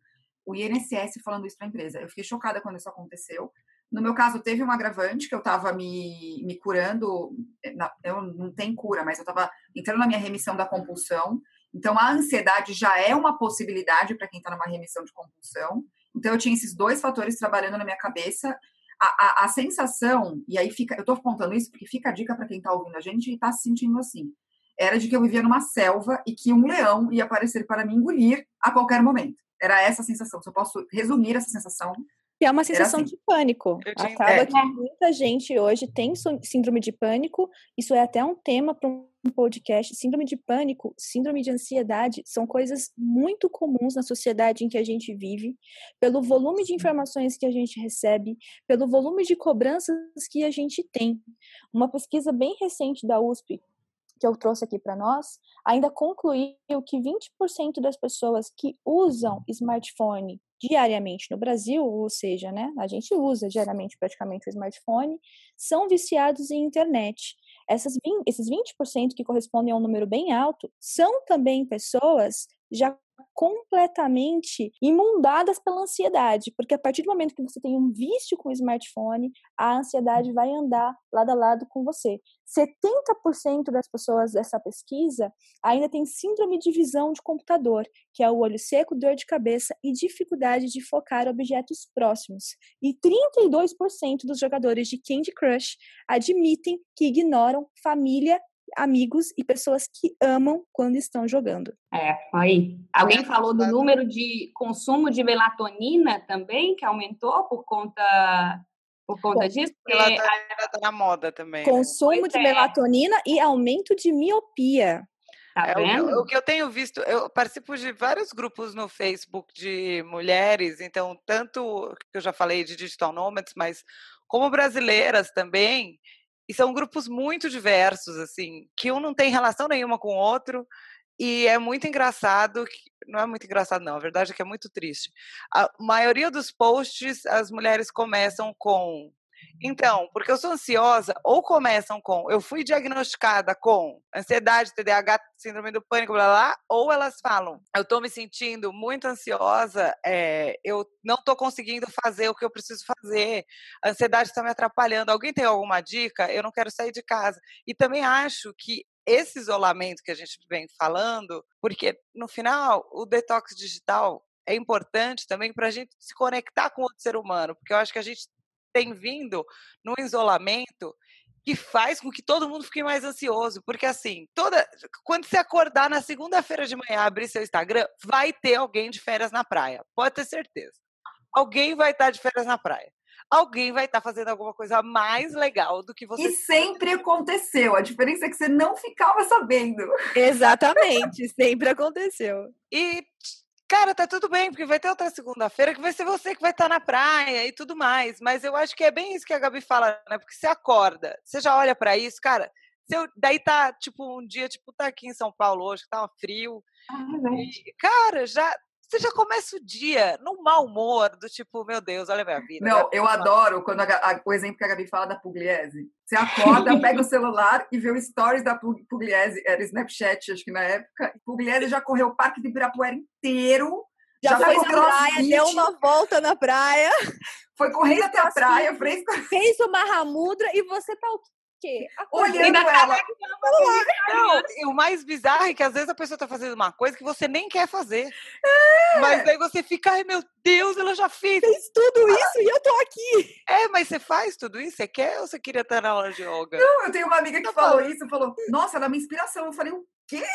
O INSS falando isso para a empresa. Eu fiquei chocada quando isso aconteceu. No meu caso, teve um agravante que eu estava me, me curando. Eh, eu não tenho cura, mas eu estava entrando na minha remissão da compulsão. Então, a ansiedade já é uma possibilidade para quem está numa remissão de compulsão. Então, eu tinha esses dois fatores trabalhando na minha cabeça a, a, a, sensação, e aí fica, eu tô contando isso porque fica a dica para quem tá ouvindo a gente e tá se sentindo assim. Era de que eu vivia numa selva e que um leão ia aparecer para me engolir a qualquer momento. Era essa a sensação. Se eu posso resumir essa sensação, e é uma sensação assim. de pânico. Acaba é. que muita gente hoje tem síndrome de pânico. Isso é até um tema para um podcast. Síndrome de pânico, síndrome de ansiedade são coisas muito comuns na sociedade em que a gente vive, pelo volume de informações que a gente recebe, pelo volume de cobranças que a gente tem. Uma pesquisa bem recente da USP que eu trouxe aqui para nós, ainda concluiu que 20% das pessoas que usam smartphone diariamente no Brasil, ou seja, né, a gente usa diariamente praticamente o smartphone, são viciados em internet. Essas 20, esses 20% que correspondem a um número bem alto são também pessoas já completamente imundadas pela ansiedade, porque a partir do momento que você tem um vício com o smartphone, a ansiedade vai andar lado a lado com você. 70% das pessoas dessa pesquisa ainda tem síndrome de visão de computador, que é o olho seco, dor de cabeça e dificuldade de focar objetos próximos. E 32% dos jogadores de Candy Crush admitem que ignoram família amigos e pessoas que amam quando estão jogando. É, aí. Alguém falou do número de consumo de melatonina também, que aumentou por conta por conta Bom, disso? Melatonina está na moda também. Né? Consumo né? de é. melatonina e aumento de miopia. Tá é, o, o, que eu tenho visto, eu participo de vários grupos no Facebook de mulheres, então, tanto que eu já falei de digital nomads, mas como brasileiras também, e são grupos muito diversos, assim, que um não tem relação nenhuma com o outro. E é muito engraçado, não é muito engraçado, não, a verdade é que é muito triste. A maioria dos posts, as mulheres começam com então, porque eu sou ansiosa, ou começam com eu fui diagnosticada com ansiedade, TDAH, síndrome do pânico, blá blá, ou elas falam eu tô me sentindo muito ansiosa, é, eu não tô conseguindo fazer o que eu preciso fazer, a ansiedade está me atrapalhando. Alguém tem alguma dica? Eu não quero sair de casa. E também acho que esse isolamento que a gente vem falando, porque no final o detox digital é importante também para a gente se conectar com outro ser humano, porque eu acho que a gente tem vindo no isolamento que faz com que todo mundo fique mais ansioso, porque assim, toda quando você acordar na segunda-feira de manhã, abrir seu Instagram, vai ter alguém de férias na praia, pode ter certeza. Alguém vai estar de férias na praia. Alguém vai estar fazendo alguma coisa mais legal do que você. E sempre aconteceu. A diferença é que você não ficava sabendo. Exatamente, (laughs) sempre aconteceu. E Cara, tá tudo bem, porque vai ter outra segunda-feira que vai ser você que vai estar tá na praia e tudo mais. Mas eu acho que é bem isso que a Gabi fala, né? Porque você acorda, você já olha para isso, cara. Eu, daí tá, tipo, um dia, tipo, tá aqui em São Paulo hoje, que tá frio. Ah, é e, cara, já você já começa o dia num mau humor, do tipo, meu Deus, olha a minha vida. Não, eu adoro quando a, a, o exemplo que a Gabi fala da Pugliese. Você acorda, pega o celular e vê o stories da Pugliese, era Snapchat, acho que na época. Pugliese já correu o Parque de Ibirapuera inteiro. Já, já foi na praia, deu uma volta na praia. Foi correndo até a praia, fez... fez o Mahamudra e você tá o quê? Olhando ela. Não, e o mais bizarro é que às vezes a pessoa tá fazendo uma coisa que você nem quer fazer. É. Mas aí você fica, ai meu Deus, ela já fez. Fez tudo isso e eu tô aqui. É, mas você faz tudo isso? Você quer ou você queria estar na aula de yoga? Não, eu tenho uma amiga que falou isso, falou, nossa, ela é uma inspiração. Eu falei, o quê?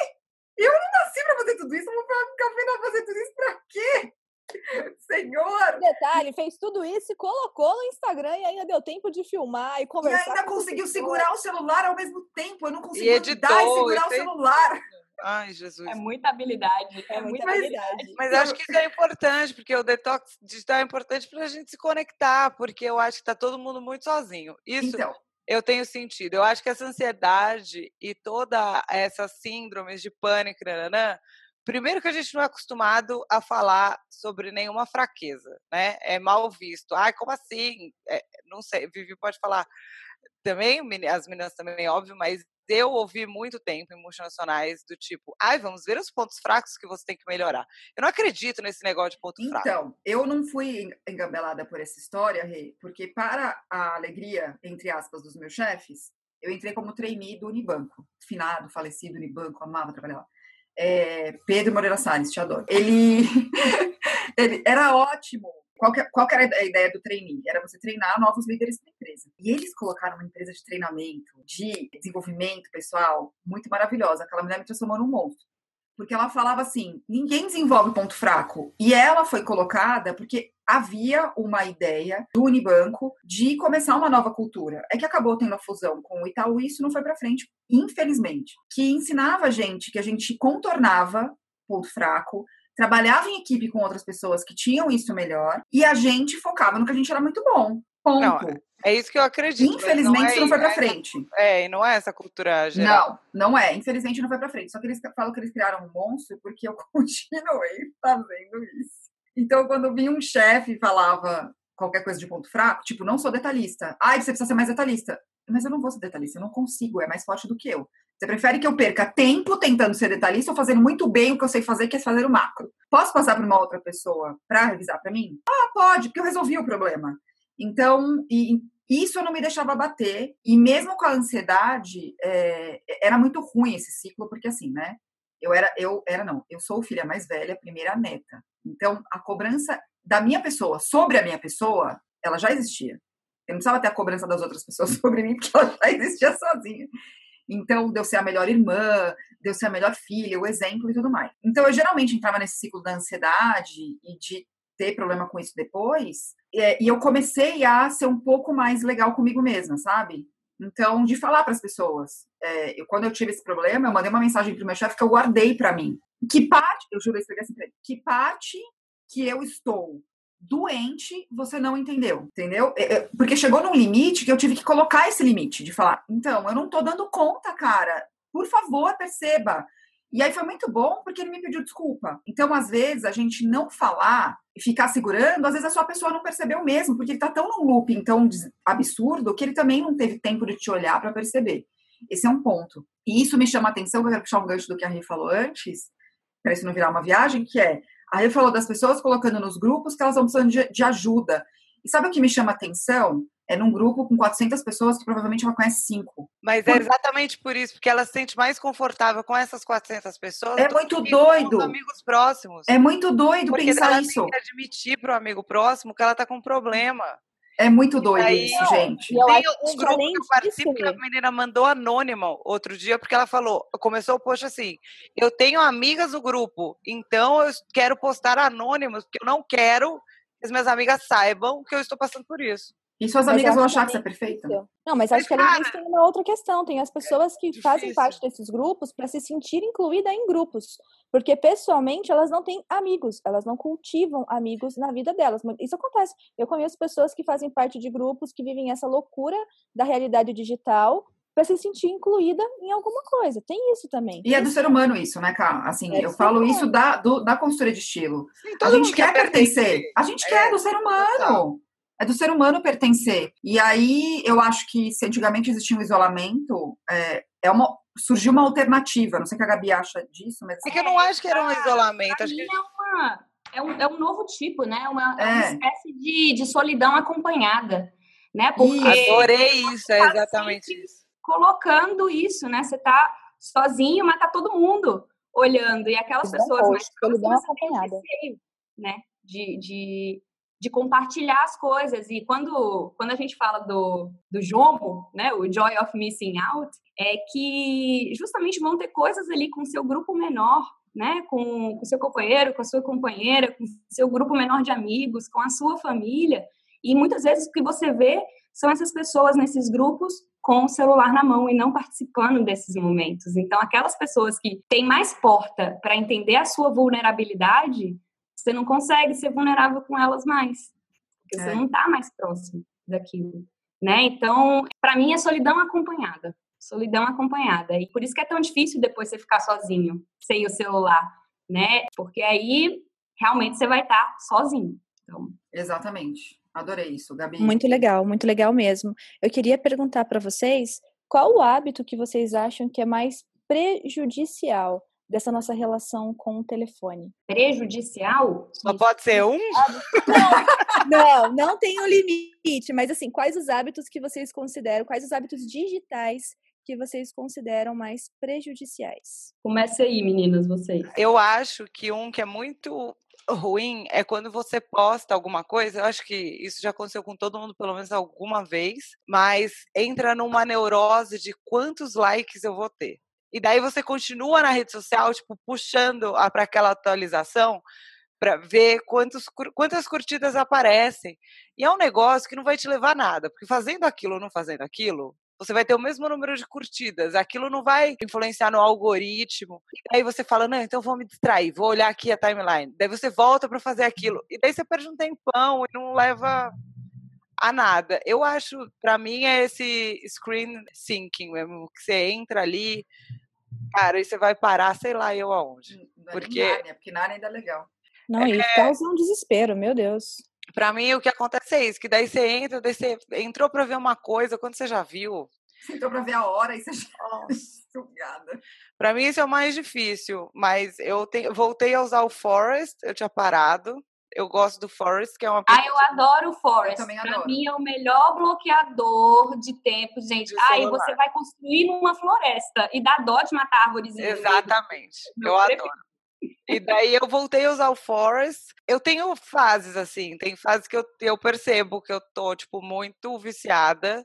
Eu não nasci pra fazer tudo isso, eu vou ficar vendo fazer tudo isso pra quê? (laughs) Senhor! Detalhe, fez tudo isso e colocou no Instagram e ainda deu tempo de filmar e conversar. E ainda conseguiu segurar o celular ao mesmo tempo. Eu não consegui editar e segurar o celular. Ai, Jesus. É muita habilidade. É, é muita habilidade. Mas acho que isso é importante, porque o detox digital é importante para a gente se conectar, porque eu acho que está todo mundo muito sozinho. Isso então. eu tenho sentido. Eu acho que essa ansiedade e toda essa síndromes de pânico, nananã, Primeiro que a gente não é acostumado a falar sobre nenhuma fraqueza, né? É mal visto. Ai, como assim? É, não sei, Vivi pode falar também, as meninas também, óbvio, mas eu ouvi muito tempo em multinacionais do tipo, ai, vamos ver os pontos fracos que você tem que melhorar. Eu não acredito nesse negócio de ponto então, fraco. Então, eu não fui engabelada por essa história, Rê, porque para a alegria, entre aspas, dos meus chefes, eu entrei como trainee do Unibanco, finado, falecido Unibanco, amava trabalhar lá é, Pedro Moreira Salles, te adoro. Ele, (laughs) ele era ótimo. Qual que, qual que, era a ideia do trainee? Era você treinar novos líderes da empresa. E eles colocaram uma empresa de treinamento, de desenvolvimento pessoal, muito maravilhosa. Aquela mulher me transformou num monstro porque ela falava assim: ninguém desenvolve ponto fraco. E ela foi colocada porque havia uma ideia do Unibanco de começar uma nova cultura. É que acabou tendo a fusão com o Itaú e isso não foi para frente, infelizmente. Que ensinava a gente que a gente contornava ponto fraco, trabalhava em equipe com outras pessoas que tinham isso melhor e a gente focava no que a gente era muito bom. Ponto. Não, é isso que eu acredito. Infelizmente, não é, isso não foi pra frente. É, e não é essa cultura geral. Não, não é. Infelizmente, não foi pra frente. Só que eles falam que eles criaram um monstro porque eu (laughs) continuei fazendo isso. Então, quando vinha um chefe e falava qualquer coisa de ponto fraco, tipo, não sou detalhista. Ai, você precisa ser mais detalhista. Mas eu não vou ser detalhista, eu não consigo, é mais forte do que eu. Você prefere que eu perca tempo tentando ser detalhista ou fazendo muito bem o que eu sei fazer, que é fazer o macro? Posso passar para uma outra pessoa para revisar para mim? Ah, pode, porque eu resolvi o problema. Então, e, isso eu não me deixava bater, e mesmo com a ansiedade, é, era muito ruim esse ciclo, porque assim, né? Eu era, eu era não, eu sou filha mais velha, primeira neta. Então, a cobrança da minha pessoa sobre a minha pessoa, ela já existia. Eu não precisava ter a cobrança das outras pessoas (laughs) sobre mim, porque ela já existia sozinha. Então, deu ser a melhor irmã, deu ser a melhor filha, o exemplo e tudo mais. Então, eu geralmente entrava nesse ciclo da ansiedade e de ter problema com isso depois, é, e eu comecei a ser um pouco mais legal comigo mesma, sabe? Então, de falar para as pessoas. É, eu, quando eu tive esse problema, eu mandei uma mensagem para o meu chefe que eu guardei para mim. Que parte, eu juro, eu escrevi assim pra ele, que parte que eu estou doente, você não entendeu, entendeu? É, é, porque chegou num limite que eu tive que colocar esse limite, de falar, então, eu não tô dando conta, cara. Por favor, perceba. E aí foi muito bom porque ele me pediu desculpa. Então, às vezes, a gente não falar e ficar segurando, às vezes a sua pessoa não percebeu mesmo, porque ele tá tão num looping tão absurdo que ele também não teve tempo de te olhar para perceber. Esse é um ponto. E isso me chama a atenção, eu quero puxar um gancho do que a Rê falou antes, para isso não virar uma viagem, que é, a Rê falou das pessoas colocando nos grupos que elas estão precisando de, de ajuda. E sabe o que me chama a atenção? É num grupo com 400 pessoas que provavelmente ela conhece cinco. Mas é exatamente por isso, porque ela se sente mais confortável com essas 400 pessoas. É muito doido. Com os amigos próximos. É muito doido porque pensar ela isso. Tem que admitir para o amigo próximo que ela está com um problema. É muito doido aí, isso, gente. Tem um grupo que eu participo que a menina mandou anônima outro dia, porque ela falou, começou o post assim, eu tenho amigas no grupo, então eu quero postar anônimos, porque eu não quero que as minhas amigas saibam que eu estou passando por isso. E suas amigas vão achar que você é perfeita? Não, mas acho que além disso tem uma outra questão. Tem as pessoas que é fazem parte desses grupos para se sentir incluída em grupos. Porque pessoalmente elas não têm amigos, elas não cultivam amigos na vida delas. Isso acontece. Eu conheço pessoas que fazem parte de grupos que vivem essa loucura da realidade digital para se sentir incluída em alguma coisa. Tem isso também. E é do ser humano isso, né, Cá? Assim, é eu falo humano. isso da, do, da consultoria de estilo. Sim, a gente quer pertencer. A gente é. quer do ser humano é do ser humano pertencer. E aí eu acho que se antigamente existia um isolamento, é, é uma, surgiu uma alternativa. Não sei o que a Gabi acha disso, mas. É que eu não acho que era um isolamento. Acho que... é, uma, é, um, é um novo tipo, né? Uma, é. uma é. espécie de, de solidão acompanhada. Né? Porque Adorei isso, é exatamente isso. Colocando isso, né? Você tá sozinho, mas tá todo mundo olhando. E aquelas pessoas mais solidão acompanhada. né? De, de de compartilhar as coisas. E quando, quando a gente fala do, do JOMO, né, o Joy of Missing Out, é que justamente vão ter coisas ali com seu grupo menor, né, com o seu companheiro, com a sua companheira, com seu grupo menor de amigos, com a sua família. E muitas vezes o que você vê são essas pessoas nesses grupos com o celular na mão e não participando desses momentos. Então, aquelas pessoas que têm mais porta para entender a sua vulnerabilidade, você não consegue ser vulnerável com elas mais, porque é. você não está mais próximo daquilo, né? Então, para mim é solidão acompanhada, solidão acompanhada. E por isso que é tão difícil depois você ficar sozinho, sem o celular, né? Porque aí realmente você vai estar tá sozinho. Então, Exatamente. Adorei isso, Gabi. Muito legal, muito legal mesmo. Eu queria perguntar para vocês qual o hábito que vocês acham que é mais prejudicial dessa nossa relação com o telefone. Prejudicial? Só pode ser um? Não, não, não tem um limite, mas assim, quais os hábitos que vocês consideram, quais os hábitos digitais que vocês consideram mais prejudiciais? Começa aí, meninas, vocês. Eu acho que um que é muito ruim é quando você posta alguma coisa. Eu acho que isso já aconteceu com todo mundo pelo menos alguma vez, mas entra numa neurose de quantos likes eu vou ter. E daí você continua na rede social, tipo, puxando para aquela atualização para ver quantos, quantas curtidas aparecem. E é um negócio que não vai te levar a nada, porque fazendo aquilo ou não fazendo aquilo, você vai ter o mesmo número de curtidas. Aquilo não vai influenciar no algoritmo. E aí você fala, não, então vou me distrair, vou olhar aqui a timeline. Daí você volta para fazer aquilo. E daí você perde um tempão e não leva a nada. Eu acho, para mim, é esse screen syncing mesmo, que você entra ali, cara, e você vai parar, sei lá eu aonde. Não é porque... Nárnia, porque Nárnia ainda é legal. Não, é... e causa um desespero, meu Deus. Pra mim, o que acontece é isso, que daí você entra, daí você entrou pra ver uma coisa, quando você já viu. Você entrou pra ver a hora e você já. (laughs) Sugada. pra mim, isso é o mais difícil, mas eu te... voltei a usar o Forest, eu tinha parado. Eu gosto do Forest, que é uma. Ah, eu adoro o Forest. Eu também pra adoro. mim é o melhor bloqueador de tempo, gente. Aí você vai construir numa floresta e dá dó de matar árvores. Exatamente. Eu adoro. E daí eu voltei a usar o Forest. Eu tenho fases, assim, tem fases que eu, eu percebo que eu tô, tipo, muito viciada.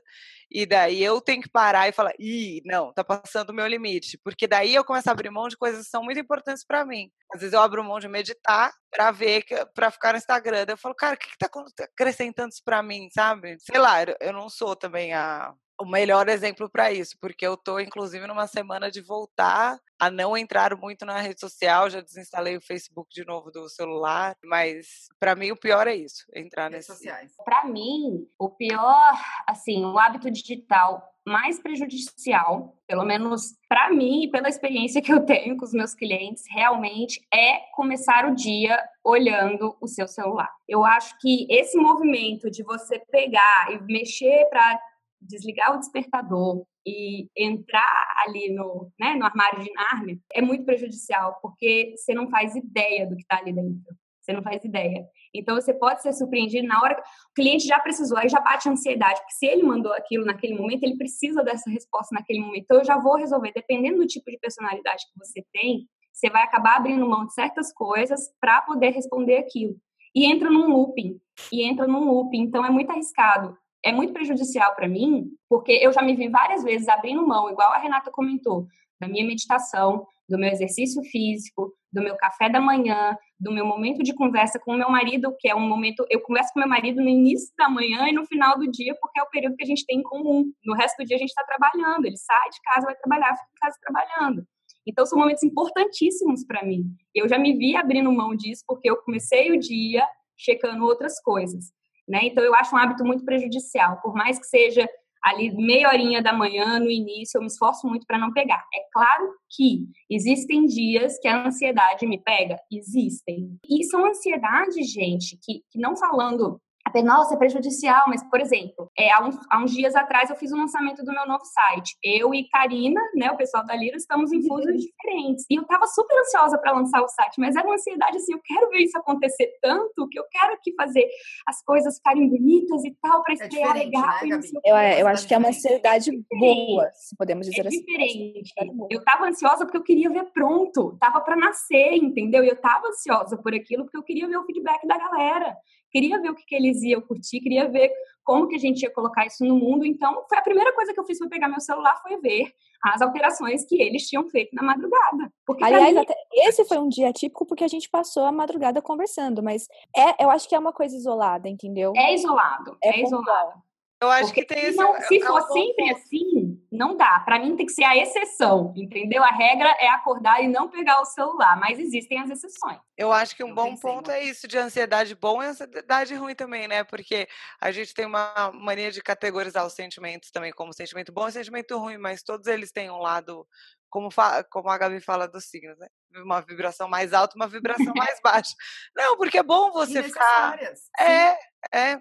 E daí eu tenho que parar e falar, ih, não, tá passando o meu limite. Porque daí eu começo a abrir mão de coisas que são muito importantes para mim. Às vezes eu abro mão de meditar pra ver, pra ficar no Instagram. Daí eu falo, cara, o que, que tá acrescentando isso pra mim, sabe? Sei lá, eu não sou também a o melhor exemplo para isso, porque eu estou, inclusive, numa semana de voltar a não entrar muito na rede social, já desinstalei o Facebook de novo do celular, mas para mim o pior é isso, entrar redes sociais. Para mim, o pior, assim, o hábito digital mais prejudicial, pelo menos para mim e pela experiência que eu tenho com os meus clientes, realmente é começar o dia olhando o seu celular. Eu acho que esse movimento de você pegar e mexer para desligar o despertador e entrar ali no, né, no armário de Nárnia é muito prejudicial, porque você não faz ideia do que está ali dentro. Você não faz ideia. Então, você pode ser surpreendido na hora o cliente já precisou, aí já bate a ansiedade, porque se ele mandou aquilo naquele momento, ele precisa dessa resposta naquele momento. Então, eu já vou resolver. Dependendo do tipo de personalidade que você tem, você vai acabar abrindo mão de certas coisas para poder responder aquilo. E entra num looping. E entra num looping. Então, é muito arriscado é muito prejudicial para mim, porque eu já me vi várias vezes abrindo mão, igual a Renata comentou, da minha meditação, do meu exercício físico, do meu café da manhã, do meu momento de conversa com o meu marido, que é um momento. Eu converso com meu marido no início da manhã e no final do dia, porque é o período que a gente tem em comum. No resto do dia a gente está trabalhando, ele sai de casa, vai trabalhar, fica em casa trabalhando. Então são momentos importantíssimos para mim. Eu já me vi abrindo mão disso porque eu comecei o dia checando outras coisas. Né? Então, eu acho um hábito muito prejudicial. Por mais que seja ali meia horinha da manhã, no início, eu me esforço muito para não pegar. É claro que existem dias que a ansiedade me pega. Existem. E são ansiedades, gente, que, que não falando nossa, é prejudicial, mas, por exemplo, é, há, uns, há uns dias atrás eu fiz o um lançamento do meu novo site. Eu e Karina, né, o pessoal da Lira, estamos em fusos diferentes. E eu estava super ansiosa para lançar o site, mas era uma ansiedade assim, eu quero ver isso acontecer tanto, que eu quero que fazer as coisas ficarem bonitas e tal, para é estrear é legal. Né, eu, eu acho que é uma ansiedade boa, se podemos dizer é assim. Diferente. Eu estava ansiosa porque eu queria ver pronto, tava para nascer, entendeu? E eu estava ansiosa por aquilo porque eu queria ver o feedback da galera. Queria ver o que, que eles iam curtir, queria ver como que a gente ia colocar isso no mundo. Então, foi a primeira coisa que eu fiz foi pegar meu celular, foi ver as alterações que eles tinham feito na madrugada. Porque Aliás, mim... esse foi um dia típico porque a gente passou a madrugada conversando, mas é, eu acho que é uma coisa isolada, entendeu? É isolado, é, é isolado. Eu acho Porque que tem esse. Não, se é for sempre assim, não dá. Para mim tem que ser a exceção, entendeu? A regra é acordar e não pegar o celular, mas existem as exceções. Eu acho que um Eu bom ponto é isso de ansiedade bom e ansiedade ruim também, né? Porque a gente tem uma mania de categorizar os sentimentos também como sentimento bom e sentimento ruim, mas todos eles têm um lado como, como a Gabi fala dos signos, né? Uma vibração mais alta, uma vibração mais (laughs) baixa. Não, porque é bom você ficar. É, é,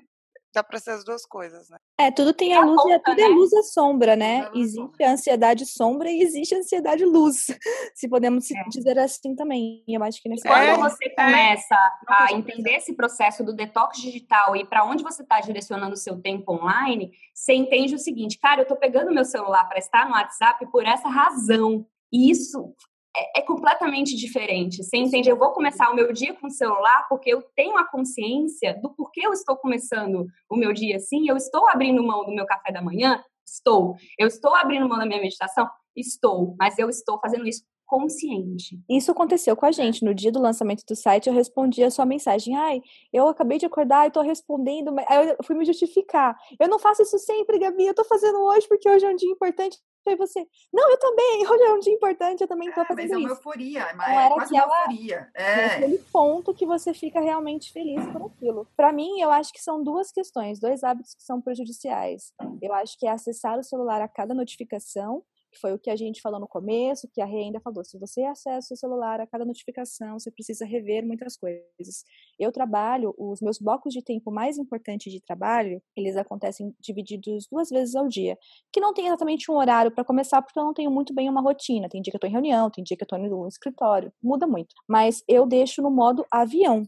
dá para ser as duas coisas, né? É, tudo tem a, a luz, conta, tudo é né? é luz e sombra, né? Existe a ansiedade sombra e existe a ansiedade luz, (laughs) se podemos é. dizer assim também. Eu acho que nesse Quando é, você começa a entender esse processo do detox digital e para onde você está direcionando o seu tempo online, você entende o seguinte, cara, eu estou pegando meu celular para estar no WhatsApp por essa razão. E isso é, é, completamente diferente. Você entende? Eu vou começar o meu dia com o celular porque eu tenho a consciência do porquê eu estou começando o meu dia assim. Eu estou abrindo mão do meu café da manhã? Estou. Eu estou abrindo mão da minha meditação? Estou. Mas eu estou fazendo isso consciente. Isso aconteceu com a gente. No dia do lançamento do site, eu respondi a sua mensagem. Ai, eu acabei de acordar e tô respondendo. Aí eu fui me justificar. Eu não faço isso sempre, Gabi. Eu tô fazendo hoje porque hoje é um dia importante. Aí você, não, eu também, (laughs) hoje é um dia importante, eu também tô é, fazendo mas é uma euforia, é, é quase uma euforia. É. aquele ponto que você fica realmente feliz por aquilo. Para mim, eu acho que são duas questões, dois hábitos que são prejudiciais. Eu acho que é acessar o celular a cada notificação que foi o que a gente falou no começo, que a Rê ainda falou. Se você acessa o celular a cada notificação, você precisa rever muitas coisas. Eu trabalho, os meus blocos de tempo mais importantes de trabalho, eles acontecem divididos duas vezes ao dia, que não tem exatamente um horário para começar, porque eu não tenho muito bem uma rotina. Tem dia que eu estou em reunião, tem dia que eu estou no escritório, muda muito. Mas eu deixo no modo avião.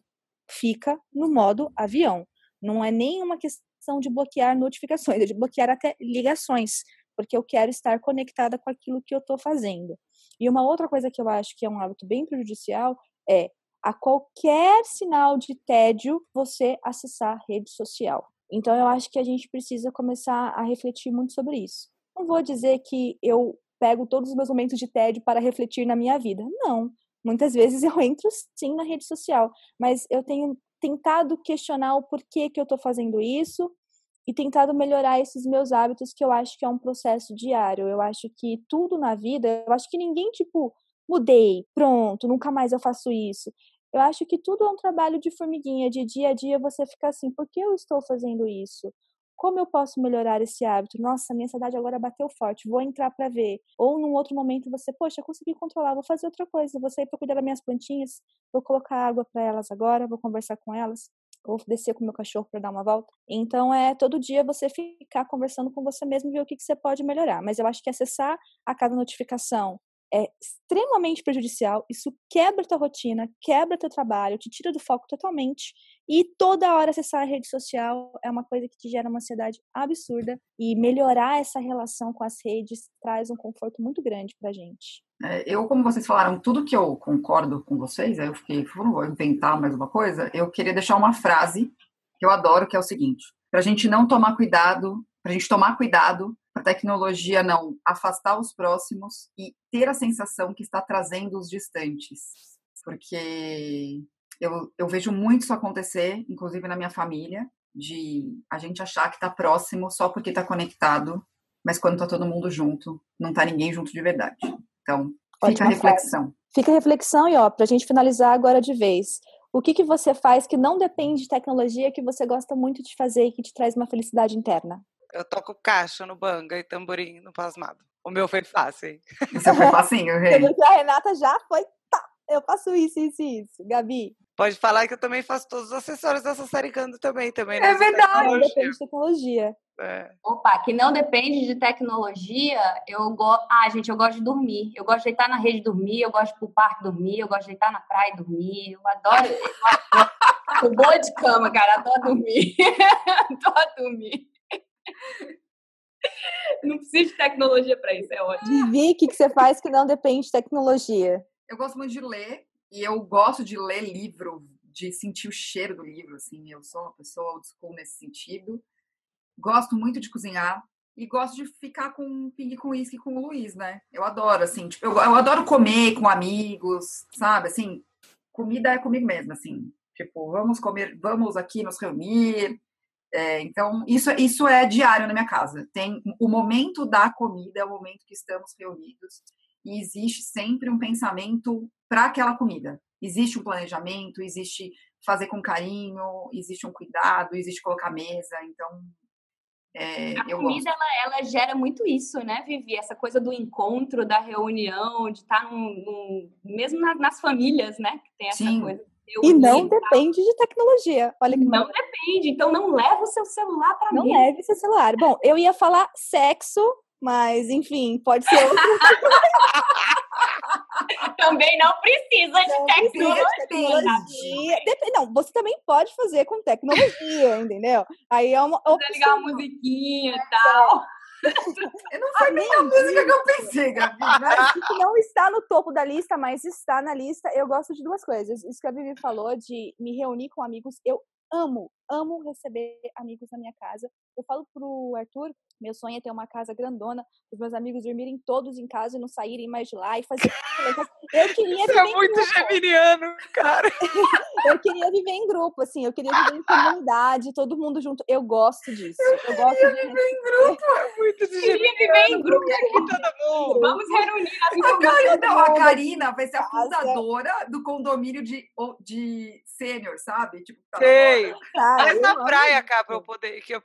Fica no modo avião. Não é nem uma questão de bloquear notificações, é de bloquear até ligações porque eu quero estar conectada com aquilo que eu estou fazendo. E uma outra coisa que eu acho que é um hábito bem prejudicial é a qualquer sinal de tédio você acessar rede social. Então eu acho que a gente precisa começar a refletir muito sobre isso. Não vou dizer que eu pego todos os meus momentos de tédio para refletir na minha vida. Não. Muitas vezes eu entro sim na rede social, mas eu tenho tentado questionar o porquê que eu estou fazendo isso e tentado melhorar esses meus hábitos, que eu acho que é um processo diário. Eu acho que tudo na vida, eu acho que ninguém, tipo, mudei, pronto, nunca mais eu faço isso. Eu acho que tudo é um trabalho de formiguinha, de dia a dia você fica assim, por que eu estou fazendo isso? Como eu posso melhorar esse hábito? Nossa, minha ansiedade agora bateu forte, vou entrar para ver. Ou num outro momento você, poxa, consegui controlar, vou fazer outra coisa, vou sair para cuidar das minhas plantinhas, vou colocar água para elas agora, vou conversar com elas ou descer com meu cachorro para dar uma volta. Então é todo dia você ficar conversando com você mesmo e ver o que, que você pode melhorar. Mas eu acho que acessar a cada notificação é extremamente prejudicial. Isso quebra tua rotina, quebra teu trabalho, te tira do foco totalmente. E toda hora acessar a rede social é uma coisa que te gera uma ansiedade absurda. E melhorar essa relação com as redes traz um conforto muito grande pra gente. É, eu, como vocês falaram, tudo que eu concordo com vocês, aí eu fiquei, vou inventar mais uma coisa, eu queria deixar uma frase que eu adoro, que é o seguinte: para a gente não tomar cuidado, para a gente tomar cuidado a tecnologia não afastar os próximos e ter a sensação que está trazendo os distantes. Porque eu, eu vejo muito isso acontecer, inclusive na minha família, de a gente achar que está próximo só porque está conectado, mas quando está todo mundo junto, não está ninguém junto de verdade. Então, fica a reflexão. Frase. Fica a reflexão e, ó, para a gente finalizar agora de vez. O que, que você faz que não depende de tecnologia, que você gosta muito de fazer e que te traz uma felicidade interna? Eu toco caixa no banga e tamborim no pasmado. O meu foi fácil, hein? O seu foi facinho, (laughs) Rei. A Renata já foi, tá, eu faço isso, isso isso. Gabi? Pode falar que eu também faço todos os acessórios da Sassaricando também, também. É verdade. Não depende de tecnologia. É. Opa, que não depende de tecnologia, eu gosto. Ah, gente, eu gosto de dormir. Eu gosto de deitar na rede dormir, eu gosto de ir pro parque dormir, eu gosto de deitar na praia dormir. Eu adoro. eu adoro... boa de cama, cara, adoro dormir. (laughs) adoro dormir. Não precisa de tecnologia para isso, é ótimo. Vivi, o que, que você faz que não depende de tecnologia? Eu gosto muito de ler e eu gosto de ler livro de sentir o cheiro do livro, assim. Eu sou uma pessoa old school nesse sentido. Gosto muito de cozinhar e gosto de ficar com pingue com uísque com o Luiz, né? Eu adoro, assim, tipo, eu, eu adoro comer com amigos, sabe? Assim, comida é comigo mesmo, assim. Tipo, vamos comer, vamos aqui nos reunir. É, então, isso, isso é diário na minha casa. Tem o momento da comida, é o momento que estamos reunidos, e existe sempre um pensamento para aquela comida. Existe um planejamento, existe fazer com carinho, existe um cuidado, existe colocar mesa. Então, é, a comida ela, ela, gera muito isso, né, Vivi? Essa coisa do encontro, da reunião, de estar num, num, mesmo nas, nas, famílias, né? Que tem essa Sim. coisa. E não depende de tecnologia. Olha que não depende. Então não leva o seu celular para Não leve seu celular. Bom, eu ia falar sexo, mas enfim, pode ser outro. (laughs) (laughs) também não precisa de não tecnologia. tecnologia. Depende, não, você também pode fazer com tecnologia, (laughs) entendeu? Aí é uma opção. ligar uma musiquinha e tal. Não foi nem a música que eu pensei, Gabi. Mas... que não está no topo da lista, mas está na lista. Eu gosto de duas coisas. Isso que a Vivi falou de me reunir com amigos. Eu amo, amo receber amigos na minha casa. Eu falo pro Arthur meu sonho é ter uma casa grandona, os meus amigos dormirem todos em casa e não saírem mais de lá e fazer. (laughs) eu queria Isso é muito geminiano, cara. (laughs) eu queria viver em grupo, assim, eu queria viver em comunidade, todo mundo junto. Eu gosto disso. Eu, eu gosto de viver em grupo, é muito de queria viver em grupo aqui todo mundo. Vamos reunir as a Karina, a Karina vai ser a fundadora do condomínio de, de sênior, sabe? Tipo, tá Sei. Mas na praia, cá, pra eu poder, que eu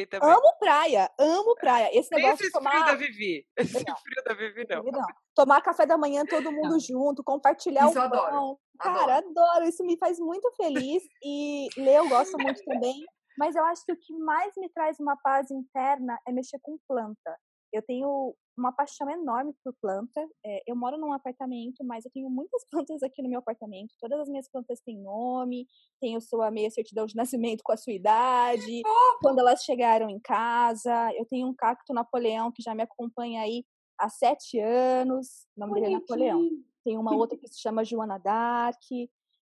procurei também. Amo praia, amo amo praia. Esse negócio Esse de tomar. frio da Vivi. (laughs) Esse não. frio da Vivi, não. não. Tomar café da manhã todo (laughs) mundo não. junto, compartilhar isso o pão. Adoro. Cara, adoro. adoro. Isso me faz muito feliz. E ler eu gosto muito também. Mas eu acho que o que mais me traz uma paz interna é mexer com planta. Eu tenho uma paixão enorme por planta. É, eu moro num apartamento, mas eu tenho muitas (laughs) plantas aqui no meu apartamento. Todas as minhas plantas têm nome, tenho sua meia certidão de nascimento com a sua idade, quando elas chegaram em casa. Eu tenho um cacto Napoleão que já me acompanha aí há sete anos. O nome dele é Napoleão. Tem uma outra que se chama Joana Dark.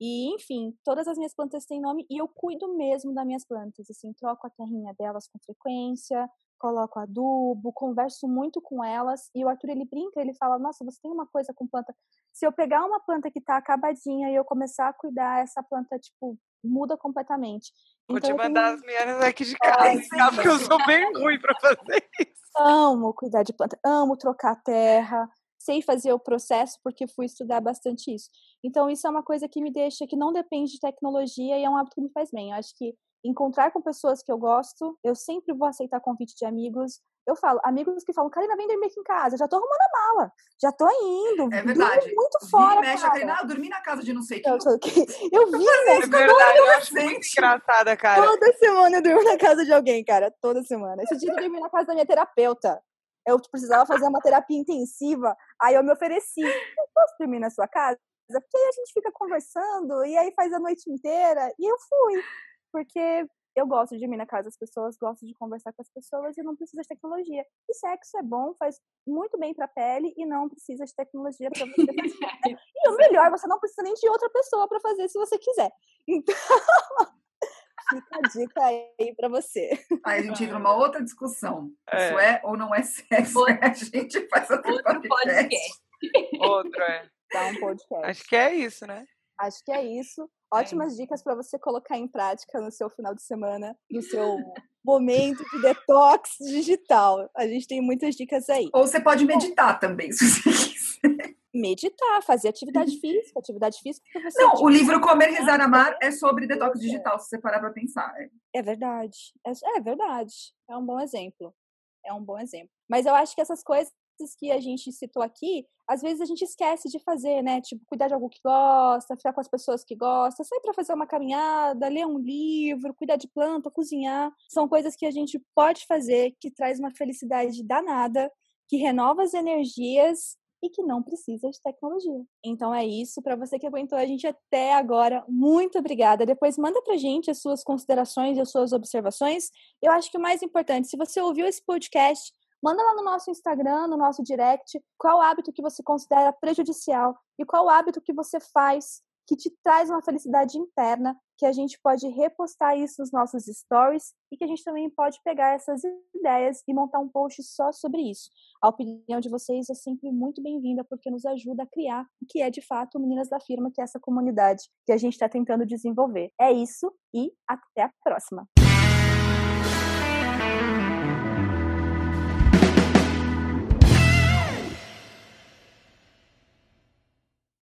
E, enfim, todas as minhas plantas têm nome e eu cuido mesmo das minhas plantas, assim, troco a terrinha delas com frequência, coloco adubo, converso muito com elas. E o Arthur, ele brinca, ele fala, nossa, você tem uma coisa com planta. Se eu pegar uma planta que tá acabadinha e eu começar a cuidar, essa planta, tipo, muda completamente. Vou então, te mandar tenho... as minhas aqui de casa, Ai, porque eu sou bem ruim para fazer isso. Amo cuidar de planta, amo trocar terra, sei fazer o processo porque fui estudar bastante isso. Então, isso é uma coisa que me deixa, que não depende de tecnologia e é um hábito que me faz bem. Eu acho que encontrar com pessoas que eu gosto, eu sempre vou aceitar convite de amigos. Eu falo, amigos que falam, Karina, vem dormir aqui em casa, já tô arrumando a mala, já tô indo. É verdade. muito fora. Mexe, cara. Karina, ah, dormi na casa de não sei quem. Eu, (laughs) eu vi? É verdade, eu acho muito engraçada, cara. Toda semana eu durmo na casa de alguém, cara, toda semana. Esse dia eu dormi na casa da minha terapeuta. Eu precisava fazer uma terapia intensiva, aí eu me ofereci, eu posso dormir na sua casa? Porque aí a gente fica conversando, e aí faz a noite inteira, e eu fui porque eu gosto de dormir na casa das pessoas, gosto de conversar com as pessoas e não precisa de tecnologia. E sexo é bom, faz muito bem para a pele e não precisa de tecnologia para você fazer. (laughs) e o melhor, você não precisa nem de outra pessoa para fazer se você quiser. Então, fica a dica aí para você. Aí a gente entra numa outra discussão. É. Isso é ou não é sexo? Outro, (laughs) a gente faz outro, outro podcast. podcast. Outro, é. Dá um podcast. Acho que é isso, né? Acho que é isso. Ótimas dicas para você colocar em prática no seu final de semana, no seu momento de detox digital. A gente tem muitas dicas aí. Ou você pode meditar Bom, também, se você quiser. Meditar, fazer atividade física, atividade física você. Não, o livro Comer, Rezar, Amar é sobre detox digital, se você parar para pensar. É, é verdade. É, é verdade. É um bom exemplo. É um bom exemplo. Mas eu acho que essas coisas que a gente citou aqui, às vezes a gente esquece de fazer, né? Tipo, cuidar de algo que gosta, ficar com as pessoas que gostam, sair para fazer uma caminhada, ler um livro, cuidar de planta, cozinhar. São coisas que a gente pode fazer, que traz uma felicidade danada, que renova as energias e que não precisa de tecnologia. Então é isso, para você que aguentou a gente até agora, muito obrigada. Depois manda pra gente as suas considerações e as suas observações. Eu acho que o mais importante, se você ouviu esse podcast, Manda lá no nosso Instagram, no nosso direct, qual hábito que você considera prejudicial e qual hábito que você faz que te traz uma felicidade interna, que a gente pode repostar isso nos nossos stories e que a gente também pode pegar essas ideias e montar um post só sobre isso. A opinião de vocês é sempre muito bem-vinda porque nos ajuda a criar o que é de fato Meninas da Firma, que é essa comunidade que a gente está tentando desenvolver. É isso e até a próxima!